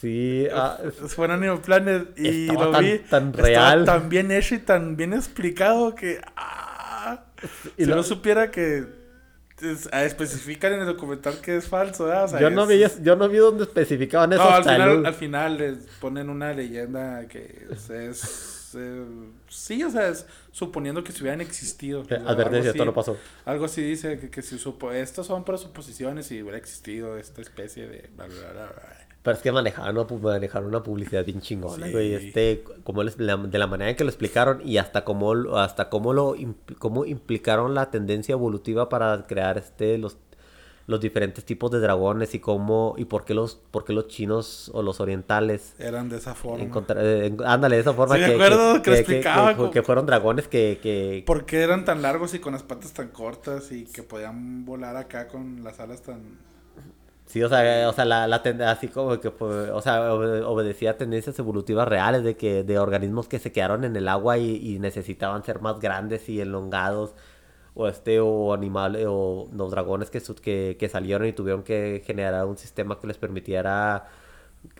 sí ah, Fue en Animal Planet y lo tan- vi. tan real. tan bien hecho y tan bien explicado que. Ah, Y si lo- no supiera que. Es- especifican en el documental que es falso, ¿verdad? O sea, yo no vi yo no vi donde especificaban eso No, al final, el- al final les ponen una leyenda que es. es, eh, sí, o sea, es suponiendo que si hubieran existido. sea, algo advertencia así. todo no pasó Algo así dice que, que si supo, estos son para suposiciones y hubiera existido esta especie de bla, bla, bla, bla. Pero es que manejaron una, pu- manejaron una publicidad bien chingona, Sí. güey. Este, como les- la- de la manera en que lo explicaron y hasta cómo, hasta cómo lo cómo implicaron la tendencia evolutiva para crear este los, los diferentes tipos de dragones y cómo y por qué los por qué los chinos o los orientales Eran de esa forma. eh, ándale de esa forma Sí, me que, que explicaba que- como- que fueron dragones que, que ¿Por qué eran tan largos y con las patas tan cortas y que podían volar acá con las alas tan... Sí, o sea, o sea, la, la así como que, fue- o sea, obe- obedecía a tendencias evolutivas reales de que, de organismos que se quedaron en el agua y, y necesitaban ser más grandes y elongados, o este, o animales, o los dragones que, su- que, que salieron y tuvieron que generar un sistema que les permitiera,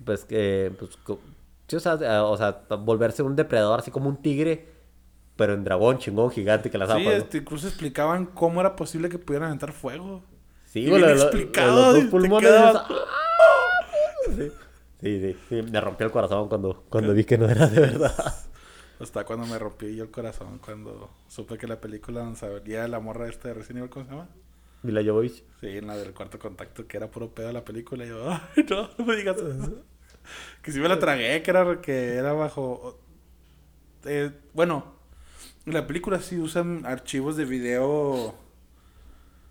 pues, que, pues, sí, o sea, o sea, volverse un depredador así como un tigre, pero en dragón chingón gigante que las Sí, este, incluso explicaban cómo era posible que pudieran aventar fuego. Sí, güey, lo- los dos pulmones. quedas- [LAUGHS] Sí, sí, sí, sí, Me rompió el corazón cuando, cuando vi que no era de verdad. Hasta cuando me rompí yo el corazón, cuando supe que la película donde salía la morra esta de Resident Evil, ¿cómo se llama? Mila Jovovich. Sí, en la del cuarto contacto, que era puro pedo la película. Y yo, [LAUGHS] ay, no, no me digas eso. [LAUGHS] Que si me la tragué, que era, que era bajo... eh, bueno, en la película sí usan archivos de video,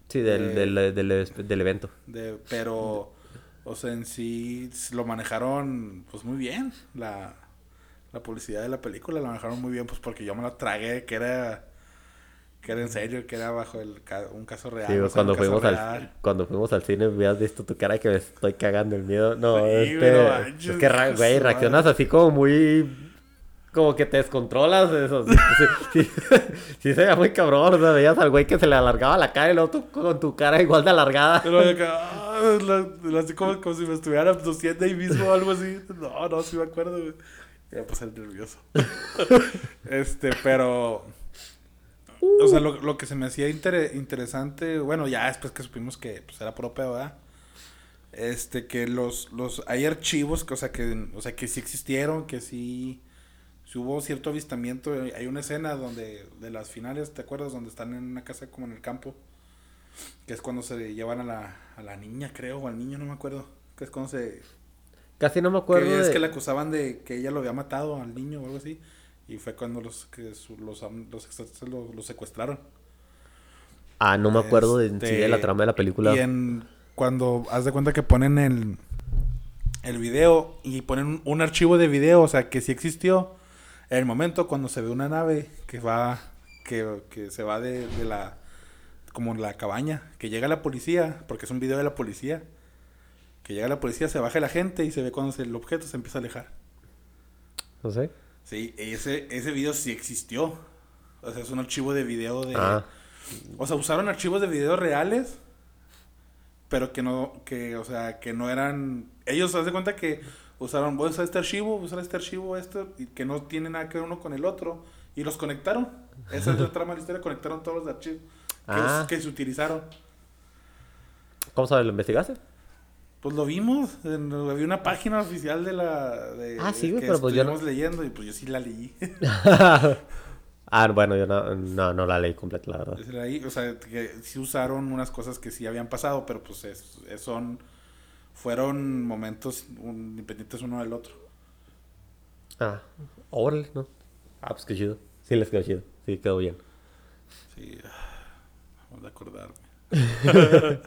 Sí, del, del, del, del evento. de, pero, o sea, en sí lo manejaron pues muy bien. La, la publicidad de la película la manejaron muy bien, pues porque yo me la tragué, que era... Que era en serio, que era bajo el ca- un caso real. Sí, o sea, cuando, caso fuimos al, real. cuando fuimos al cine hubieras visto tu cara que me estoy cagando el miedo. No, Sí, este, es que, güey, reaccionas así como muy... Como que te descontrolas. Eso. Sí, [LAUGHS] sí, se veía muy cabrón. O sea, veías al güey que se le alargaba la cara y luego tú con tu cara igual de alargada. Pero ah, así como, como si me estuviera abduciendo ahí mismo o algo así. No, no, sí me acuerdo, güey. Ya el nervioso. [LAUGHS] este, pero. O sea, lo, lo que se me hacía intere- interesante, bueno, ya después que supimos que pues, era puro pedo, ¿verdad? Este, que los, los, hay archivos, que, o sea, que, o sea, que sí existieron, que sí, sí hubo cierto avistamiento. Hay una escena donde, de las finales, ¿te acuerdas? Donde están en una casa como en el campo. Que es cuando se llevan a la, a la niña, creo, o al niño, no me acuerdo. Que es cuando se... Casi no me acuerdo Que es de- que le acusaban de que ella lo había matado al niño o algo así. Y fue cuando los que su- los, los extraterrestres lo, lo secuestraron. Ah, no me acuerdo de, sí de la Este, trama de la película. Y en, cuando haz de cuenta que ponen el, el video y ponen un, un archivo de video, o sea, que sí existió. En el momento cuando se ve una nave que va, que, que se va de, de la, como la cabaña, que llega la policía, porque es un video de la policía. Que llega la policía, se baja la gente y se ve cuando se- el objeto se empieza a alejar. No sé. Sí, ese, ese video sí existió. O sea, es un archivo de video de... Ah, O sea, usaron archivos de video reales, pero que no, que, o sea, que no eran... Ellos, haz de cuenta que usaron, voy a usar este archivo, voy a usar este archivo, este, y que no tiene nada que ver uno con el otro, y los conectaron. Esa es la [LAUGHS] trama de la historia, conectaron todos los archivos que, Ah. que se utilizaron. ¿Cómo sabes? ¿Lo investigaste? Pues lo vimos, en- había una página oficial de la... De, Ah, sí, que pero pues yo no- leyendo, y pues yo sí la leí. [LAUGHS] Ah, bueno, yo no, no, no la leí completa, la verdad. Ahí, o sea, que sí usaron unas cosas que sí habían pasado, pero pues es, es- son, fueron momentos un- independientes uno del otro. Ah, órale, ¿no? Ah, pues qué chido. Sí, les quedó chido. Sí, quedó bien. Sí, vamos a acordarme. [LAUGHS]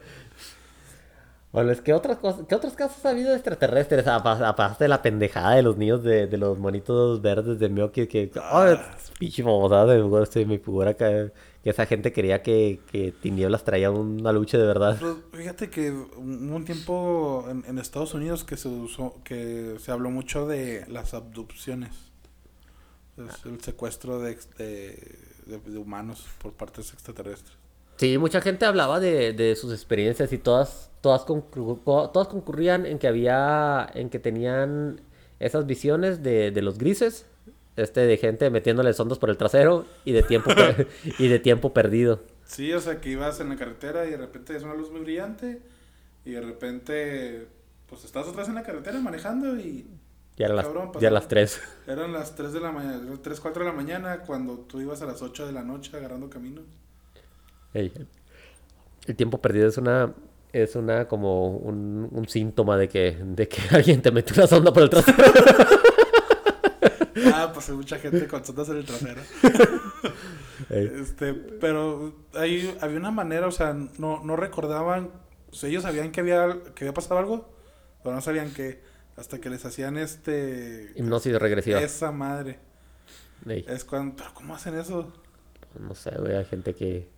Bueno, es que otras cosas, ¿qué otros casos ha habido de extraterrestres? Apa- Aparte de la pendejada de los niños de, de los monitos verdes de Miyoki que... ¡Ay, pinche babosada de güey, se me figura que, que esa gente quería que, que Tinieblas traía una lucha de verdad. Pero fíjate que hubo un tiempo en, en Estados Unidos que se usó, que se habló mucho de las abducciones. Es el secuestro de, de, de- de humanos por partes extraterrestres. Sí, mucha gente hablaba de, de sus experiencias y todas, todas, conclu- co- todas concurrían en que había, en que tenían esas visiones de, de los grises, este, de gente metiéndole sondos por el trasero y de tiempo, [LAUGHS] y de tiempo perdido. Sí, o sea, que ibas en la carretera y de repente es una luz muy brillante y de repente pues estás otra vez en la carretera manejando y Ya eran las, Cabrón, ya [LAUGHS] las tres. eran las 3 de la mañana, 3, 4 de la mañana cuando tú ibas a las 8 de la noche agarrando camino. Ey, El tiempo perdido es una, es una como un, un síntoma de que, de que [LAUGHS] alguien te mete una sonda por el trasero. Ah, pues hay mucha gente con sondas en el trasero. [LAUGHS] Este, pero ahí había una manera, o sea, no, no recordaban, o sea, ellos sabían que había, que había pasado algo, pero no sabían que hasta que les hacían este Hipnosis regresiva. esa madre. Ey, Es cuando, pero ¿cómo hacen eso? No sé, güey, hay gente que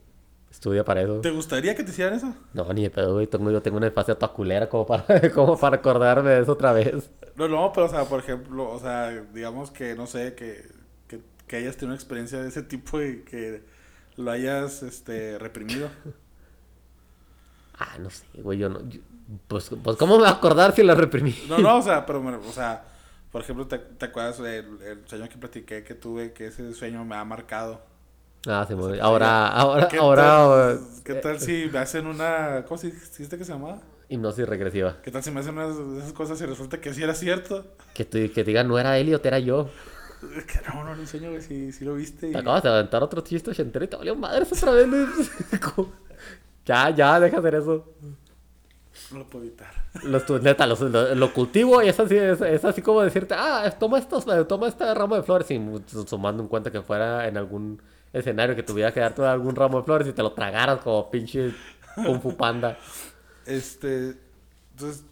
estudia para eso. ¿Te gustaría que te hicieran eso? No, ni de pedo, güey. Tengo, yo tengo una infancia toda culera como para, [LAUGHS] como para acordarme de eso otra vez. No, no, pero o sea, por ejemplo, o sea, digamos que no sé, que, que, que hayas tenido una experiencia de ese tipo y que lo hayas este reprimido. [LAUGHS] Ah, no sé, güey, yo no... yo- pues, pues, ¿cómo me voy a acordar si la reprimí? No, no, o sea, [LAUGHS] pero, o sea, por ejemplo, ¿te, te acuerdas del el sueño que platiqué que tuve, que ese sueño me ha marcado? Ah, muy- que ahora, ahora, ¿Qué ahora... tal, eh, ¿Qué tal si me hacen una... ¿Cómo se dijiste que se llamaba? Hipnosis regresiva. ¿Qué tal si me hacen unas de esas cosas y resulta que sí era cierto? Que, te, que te digan, no era Elliot, era yo. Que no, no, no, sueño, si, si lo viste. y- Te acabas de aventar otro chiste ochentero y te valió madres otra vez. [LAUGHS] ya, ya, deja hacer eso. No lo puedo evitar. Los, neta, los- lo, lo cultivo y es así, es, es así como decirte, ah, toma estos, eh, toma este ramo de flores y sumando en cuenta que fuera en algún escenario que tuviera que darte algún ramo de flores y te lo tragaras como pinche Kung Fu Panda. Este, entonces,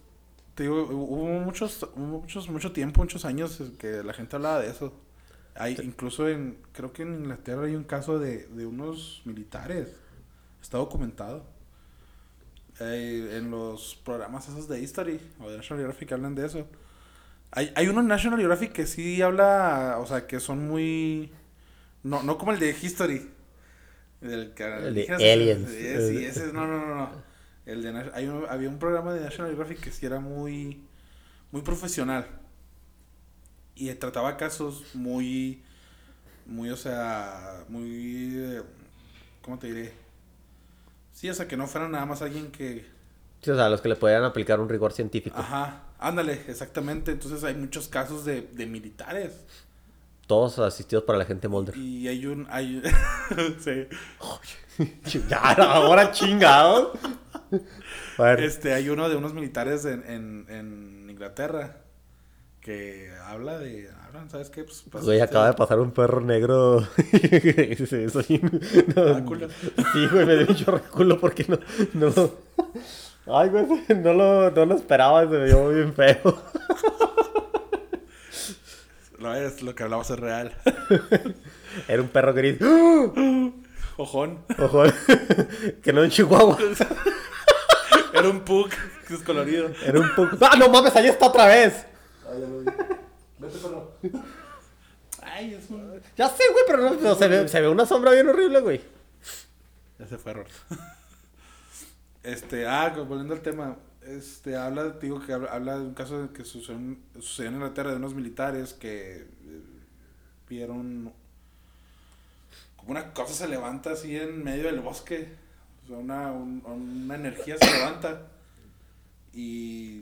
te digo, hubo muchos, hubo muchos, mucho tiempo, muchos años que la gente hablaba de eso. Hay, incluso en, creo que en Inglaterra hay un caso de, de unos militares. Está documentado. Eh, en los programas esos de History o de National Geographic hablan de eso. Hay, hay uno en National Geographic que sí habla, o sea, que son muy... No, no como el de History. El, que El de Aliens. Sí, ese, no, no, no, no. El de, hay un- había un programa de National Geographic que sí era muy, muy profesional. Y trataba casos muy, muy, o sea, muy, ¿cómo te diré? Sí, o sea, que no fueran nada más alguien que, Sí, o sea, los que le podían aplicar un rigor científico. ajá, ándale, exactamente. Entonces hay muchos casos de, de militares. Todos asistidos por la gente Mulder. Y hay un, hay, [LAUGHS] sí. [LAUGHS] ya, ahora chingados. Bueno, Este, hay uno de unos militares en, en, en Inglaterra que habla de, hablan, ¿sabes qué? Pues, pues, Güey, este, acaba de pasar un perro negro. [LAUGHS] Sí, soy- no, Ah. Sí, güey, me dio un chorro porque no, no. Ay, güey, no lo, no lo esperaba, se me vio bien feo. No, es lo que hablamos es real. [LAUGHS] Era un perro gris. [GASPS] Ojón. Ojo, [LAUGHS] que no en Chihuahua. [LAUGHS] Era un pug descolorido. Era un poco... ¡Ah, no mames, ahí está otra vez! Ay, ya lo vi. Vete, perro. Ay, es un... Ya sé, güey, pero no, no, se, ve, se ve una sombra bien horrible, güey. Ese fue error. Este, ah, volviendo al tema. Este, habla, digo que habla, de un caso que sucedió, en- sucedió en Inglaterra de unos militares que eh, vieron como una cosa se levanta así en medio del bosque. O sea, una, un- una energía se levanta. Y,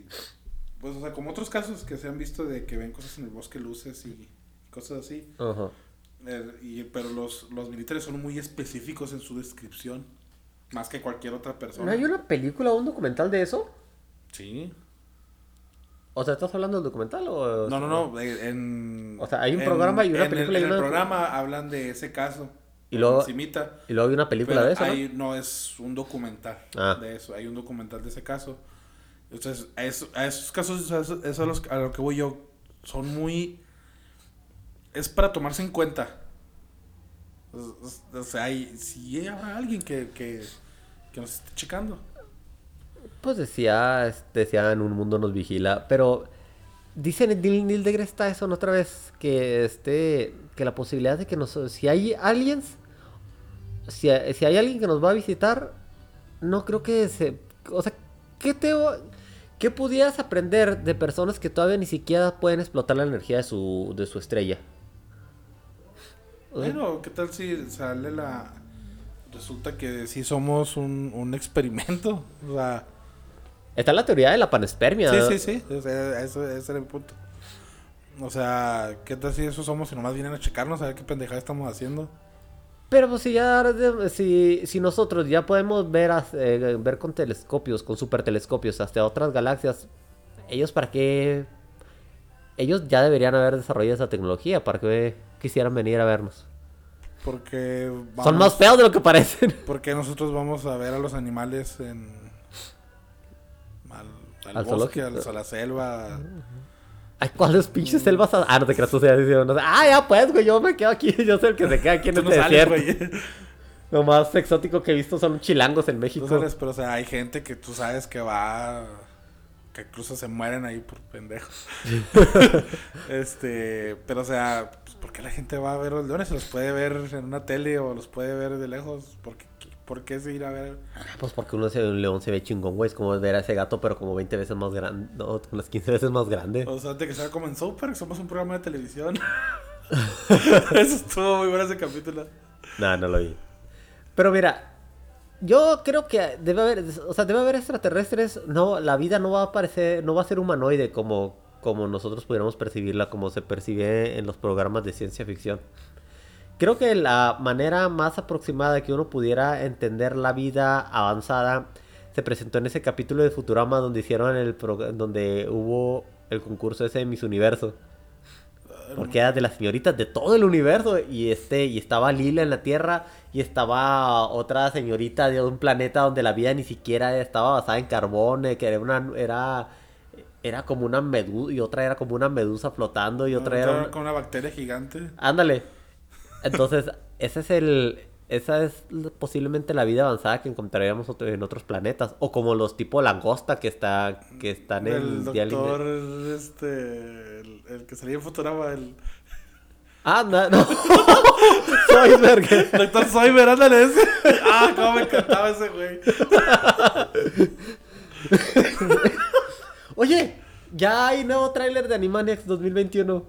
pues, o sea, como otros casos que se han visto de que ven cosas en el bosque, luces y cosas así. Ajá. Eh, y, pero los, los militares son muy específicos en su descripción. Más que cualquier otra persona. ¿No hay una película o un documental de eso? Sí. O sea, ¿estás hablando del documental o...? No, no, no. eh, En, O sea, hay un en- programa y una en el- película y En el, programa hablan de ese caso. Y luego- encimita, Y luego hay una película de eso, ¿no? hay- ¿no? es un documental Ah. de eso. Hay un documental de ese caso. Entonces, a, eso- a esos casos, a eso, eso a, los- a lo que voy yo, son muy... Es para tomarse en cuenta. O sea, hay, si habrá alguien que, que, que nos esté checando. Pues decía, es- decía en un mundo nos vigila, pero dicen en Neil, Neil deGrasse Tyson otra vez que este que la posibilidad de que nos si hay aliens si, si hay alguien que nos va a visitar no creo que se o sea qué te qué pudieras aprender de personas que todavía ni siquiera pueden explotar la energía de su de su estrella Bueno, ¿qué tal si sale la... Resulta que sí somos un, un experimento. O sea, está la teoría de la panespermia sí, sí, sí. o sea, eso, ese era el punto. O sea, ¿qué tal si eso somos y nomás vienen a checarnos a ver qué pendejada estamos haciendo? Pero pues si ya si, si nosotros ya podemos ver eh, ver con telescopios, con super telescopios hasta otras galaxias, ellos para qué ellos ya deberían haber desarrollado esa tecnología para que quisieran venir a vernos. Porque Son vamos- más feos de lo que parecen. [LAUGHS] Porque nosotros vamos a ver a los animales en... Al, al Al bosque, al- a la selva. Ay, ¿cuáles pinches selvas? Ah, no te creas, tú seas diciendo, no sé. Ah, ya pues, güey, yo me quedo aquí, [LAUGHS] yo soy el que se queda aquí en no este sales, desierto. güey. [LAUGHS] Lo más exótico que he visto son chilangos en México. Tú sales, pero o sea, hay gente que tú sabes que va... Que incluso se mueren ahí por pendejos. [LAUGHS] este... Pero o sea, pues, ¿por qué la gente va a ver los leones? Se los puede ver en una tele o los puede ver de lejos. ¿Por qué, por qué se ir a ver? Pues porque uno se, un león se ve chingón, güey. Es como ver a ese gato, pero como 20 veces más grande. No, unas 15 veces más grande. O sea, de que sea como en Super, somos un programa de televisión. [LAUGHS] [LAUGHS] Eso estuvo muy bueno ese capítulo. No, no lo vi. Pero mira, yo creo que debe haber, o sea, debe haber extraterrestres. No, la vida no va a parecer, no va a ser humanoide como, como nosotros pudiéramos percibirla, como se percibe en los programas de ciencia ficción. Creo que la manera más aproximada que uno pudiera entender la vida avanzada se presentó en ese capítulo de Futurama donde hicieron el donde hubo el concurso ese de Miss Universo. Porque era de las señoritas de todo el universo. Y este, y estaba Lila en la Tierra. Y estaba otra señorita de un planeta donde la vida ni siquiera estaba basada en carbón. eh, Que era una. Era. Era como una medusa. Y otra era como una medusa flotando. Y otra era. Con una bacteria gigante. Ándale. Entonces, ese es el. Esa es posiblemente la vida avanzada que encontraríamos otro- en otros planetas. O como los tipo langosta que está. que están en El doctor, este, el, el que salía en Futurama, el Ah, no, no. [LAUGHS] Soy verga. [LAUGHS] doctor Soyber, ándale ese. Ah, cómo me encantaba ese güey. [LAUGHS] Oye, ya hay nuevo tráiler de Animaniacs 2021.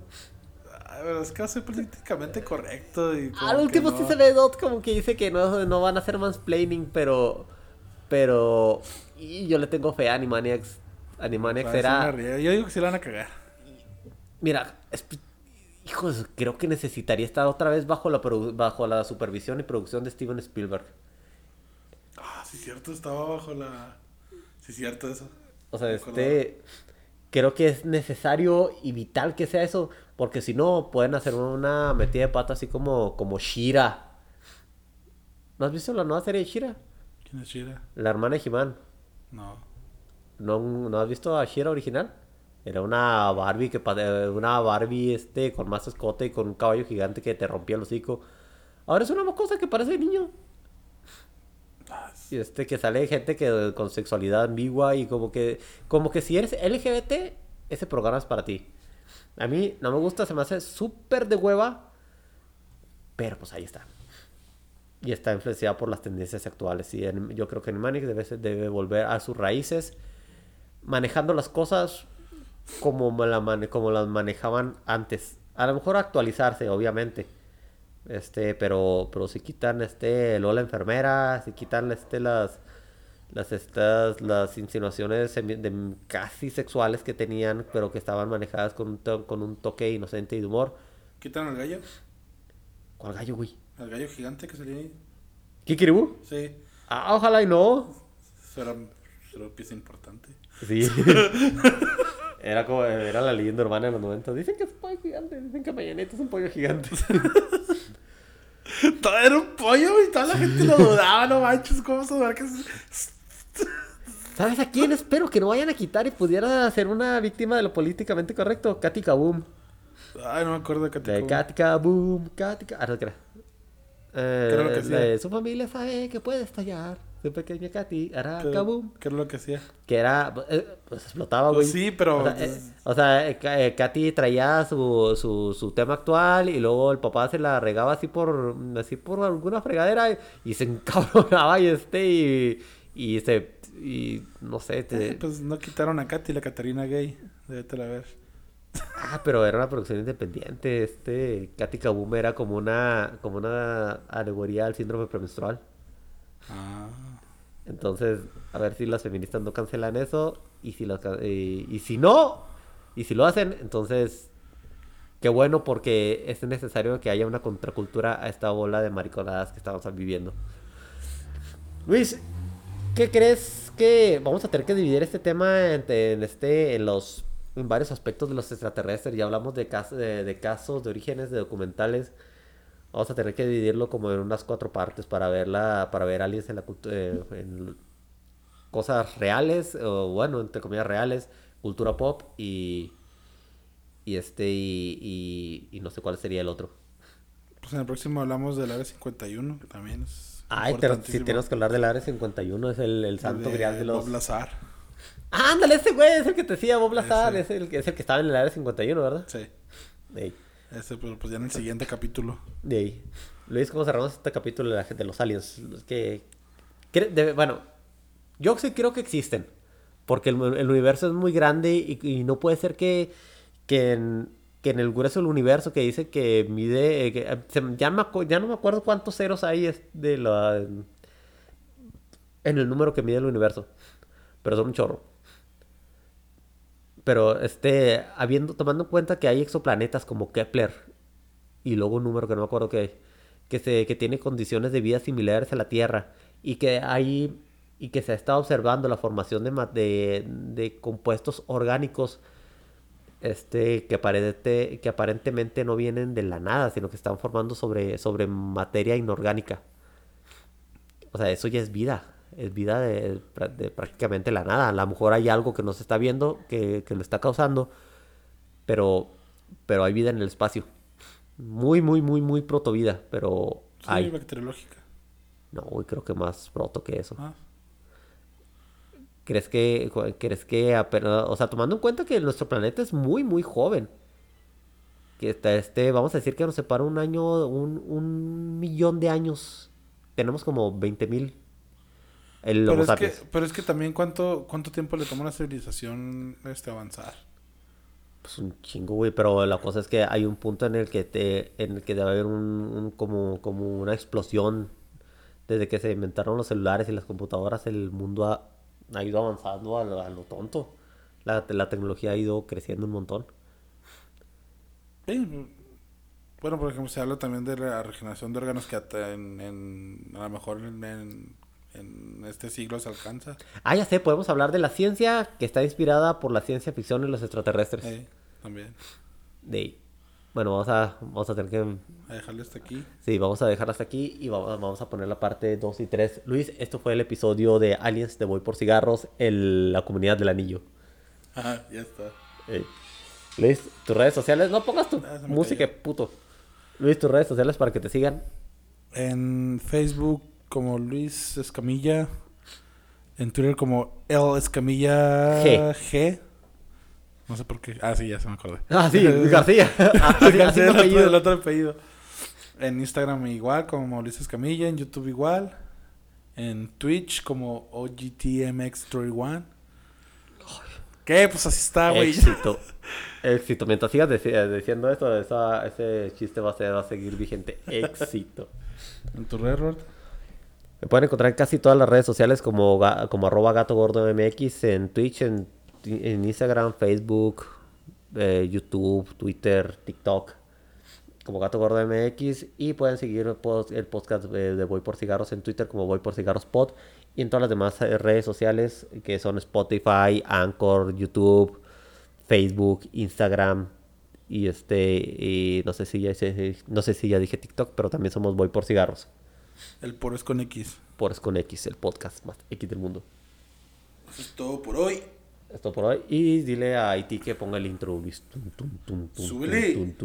Pero es que va a ser políticamente correcto y Al último no. sí se ve Dot como que dice que no, no van a hacer mansplaining, pero. Pero. Y yo le tengo fe a Animaniacs. Animaniacs era. Yo digo que sí la van a cagar. Mira, es- hijos, creo que necesitaría estar otra vez bajo la, produ- bajo la supervisión y producción de Steven Spielberg. Ah, sí, cierto, estaba bajo la. Sí, cierto eso. O sea, acordaba. Creo que es necesario y vital que sea eso. Porque si no, pueden hacer una metida de pata así como, como Shira. ¿No has visto la nueva serie de Shira? ¿Quién es Shira? La hermana de He-Man. No. ¿No, ¿No has visto a Shira original? Era una Barbie que una Barbie este con más escote y con un caballo gigante que te rompía el hocico. Ahora es una cosa que parece niño. Y este que sale gente que con sexualidad ambigua y como que como que si eres LGBT ese programa es para ti. A mí no me gusta, se me hace súper de hueva, pero pues ahí está. Y está influenciada por las tendencias actuales. Y en- yo creo que Animaniacs debe, ser- debe volver a sus raíces, manejando las cosas como, la como las manejaban antes. A lo mejor actualizarse, obviamente. Este, pero, pero si quitan este Lola enfermera, si quitan este las las estas las insinuaciones de casi sexuales que tenían, pero que estaban manejadas con un, to- con un toque inocente y de humor. ¿Quitan al gallo? ¿Cuál gallo, güey? El gallo gigante que salía ahí. ¿Kikiribú? Sí. Ah, ojalá y no. Eso era, era pieza importante. Sí. [LAUGHS] era como, era la leyenda urbana de los 90. Dicen que es un pollo gigante, dicen que Mañaneta es un pollo gigante. [LAUGHS] Todo era un pollo, güey. Toda la gente lo dudaba, no manches. ¿Cómo dudar que es- ¿Sabes a quién espero que no vayan a quitar y pudiera ser una víctima de lo políticamente correcto? Katy Kaboom. Ay, no me acuerdo de qué De Katy Kaboom, Katy Ka- Ah, no. Eh, ¿Qué era lo que hacía? de su familia sabe que puede estallar. Su pequeña Katy hará Kaboom. ¿Qué era lo que hacía? Que era, eh, pues explotaba, güey. Pues sí, pero- O sea, eh, o sea, eh, eh, Katy traía su, su, su tema actual y luego el papá se la regaba así por, así por alguna fregadera y, y se [LAUGHS] encabronaba y este y, y se, y no sé, te- pues no quitaron a Katy, la Catarina gay. Débete la ver. ah, pero era una producción independiente, este, Katy Kaboom era como una, como una alegoría al síndrome premenstrual. Ah. Entonces, a ver si las feministas no cancelan eso. Y si, las ca- eh, y si no, y si lo hacen, entonces, qué bueno porque es necesario que haya una contracultura a esta bola de mariconadas que estamos viviendo. Luis, ¿qué crees que vamos a tener que dividir este tema en, en este, en los en varios aspectos de los extraterrestres? Ya hablamos de, de casos, de orígenes, de documentales. Vamos a tener que dividirlo como en unas cuatro partes para verla, para ver aliens en la eh, en cosas reales, o bueno, entre comillas reales, cultura pop y y este y, y, y no sé cuál sería el otro. Pues en el próximo hablamos del área 51, que también es. Ay, pero si tenemos que hablar del área 51, es el, el santo De grial de los... Bob Lazar. Ah, ándale, ese güey es el que te decía Bob Lazar, es el, que- es el que estaba en el área 51, ¿verdad? Sí. Ese, pero pues ya en el siguiente capítulo. de ahí. Luis, ¿cómo cerramos este capítulo de, la, de los aliens? Que, que- bueno, yo sí creo que existen, porque el, universo es muy grande y, no puede ser que, que, en, el grueso del universo que dice que mide, eh, eh, se- ya, ya no me acuerdo cuántos ceros hay de la, en el número que mide el universo, pero son un chorro. Pero este, habiendo, tomando en cuenta que hay exoplanetas como Kepler y luego un número que no me acuerdo que, que, se, que tiene condiciones de vida similares a la Tierra y que hay y que se ha estado observando la formación de, de, de compuestos orgánicos este, que, aparente- que aparentemente no vienen de la nada, sino que están formando sobre, sobre materia inorgánica. O sea, eso ya es vida. Es vida de, de prácticamente la nada. A lo mejor hay algo que no se está viendo que, que lo está causando, pero, pero hay vida en el espacio. Muy, muy, muy, muy protovida, pero Sí, hay. bacteriológica. No, creo que más proto que eso. Ah, ¿Crees que, crees que apenas, o sea, tomando en cuenta que nuestro planeta es muy, muy joven? Que está este, vamos a decir que nos separa un año, un, un millón de años. Tenemos como 20 mil. El Pero Homo es, que, pero es que también cuánto, cuánto tiempo le toma una civilización este avanzar. Pues un chingo, güey, pero la cosa es que hay un punto en el que te, en el que debe haber un, un- como, como una explosión. Desde que se inventaron los celulares y las computadoras, el mundo ha, ha ido avanzando a lo, a lo tonto. La, la tecnología ha ido creciendo un montón. Sí, Bueno, por ejemplo, se habla también de la regeneración de órganos que en, en- a lo mejor en, en- en este siglo se alcanza. Ah, ya sé, podemos hablar de la ciencia que está inspirada por la ciencia ficción y los extraterrestres. Eh, también. De ahí. Bueno, vamos a, vamos a tener que... A dejarle hasta aquí. Sí, vamos a dejar hasta aquí y vamos, vamos a poner la parte 2 y 3. Luis, esto fue el episodio de Aliens de Voy por Cigarros, el- la comunidad del anillo. Ajá, ya está. Eh, Luis, tus redes sociales, no pongas tu Ah, música, puto. Luis, tus redes sociales para que te sigan. En Facebook como Luis Escamilla. En Twitter como El Escamilla G. G. No sé por qué. Ah, sí, ya se me acordé. Ah, sí, [LAUGHS] [LAUGHS] García. Ah, así- así el, otro, apellido. el otro apellido. En Instagram igual, como Luis Escamilla. En YouTube igual. En Twitch como OGTMX31. ¿Qué? Pues así está, güey. Éxito. [LAUGHS] Éxito. Mientras sigas deci- diciendo eso, esa- ese chiste va a, ser, va a seguir vigente. Éxito. En tu red, Robert? Me pueden encontrar en casi todas las redes sociales como, como arroba gato gordo MX, en Twitch, en, en Instagram, Facebook, eh, YouTube, Twitter, TikTok. como Gato Gordo MX y pueden seguir el, podcast de, Voy por Cigarros en Twitter como Voy por Cigarros Pod y en todas las demás eh, redes sociales que son Spotify, Anchor, YouTube, Facebook, Instagram y este y no sé si ya no sé si ya dije TikTok, pero también somos Voy por Cigarros. El por es con X. Por es con X, el podcast más X del mundo. Eso es todo por hoy. Esto por hoy. Y dile a Haití que ponga el intro. Súbele.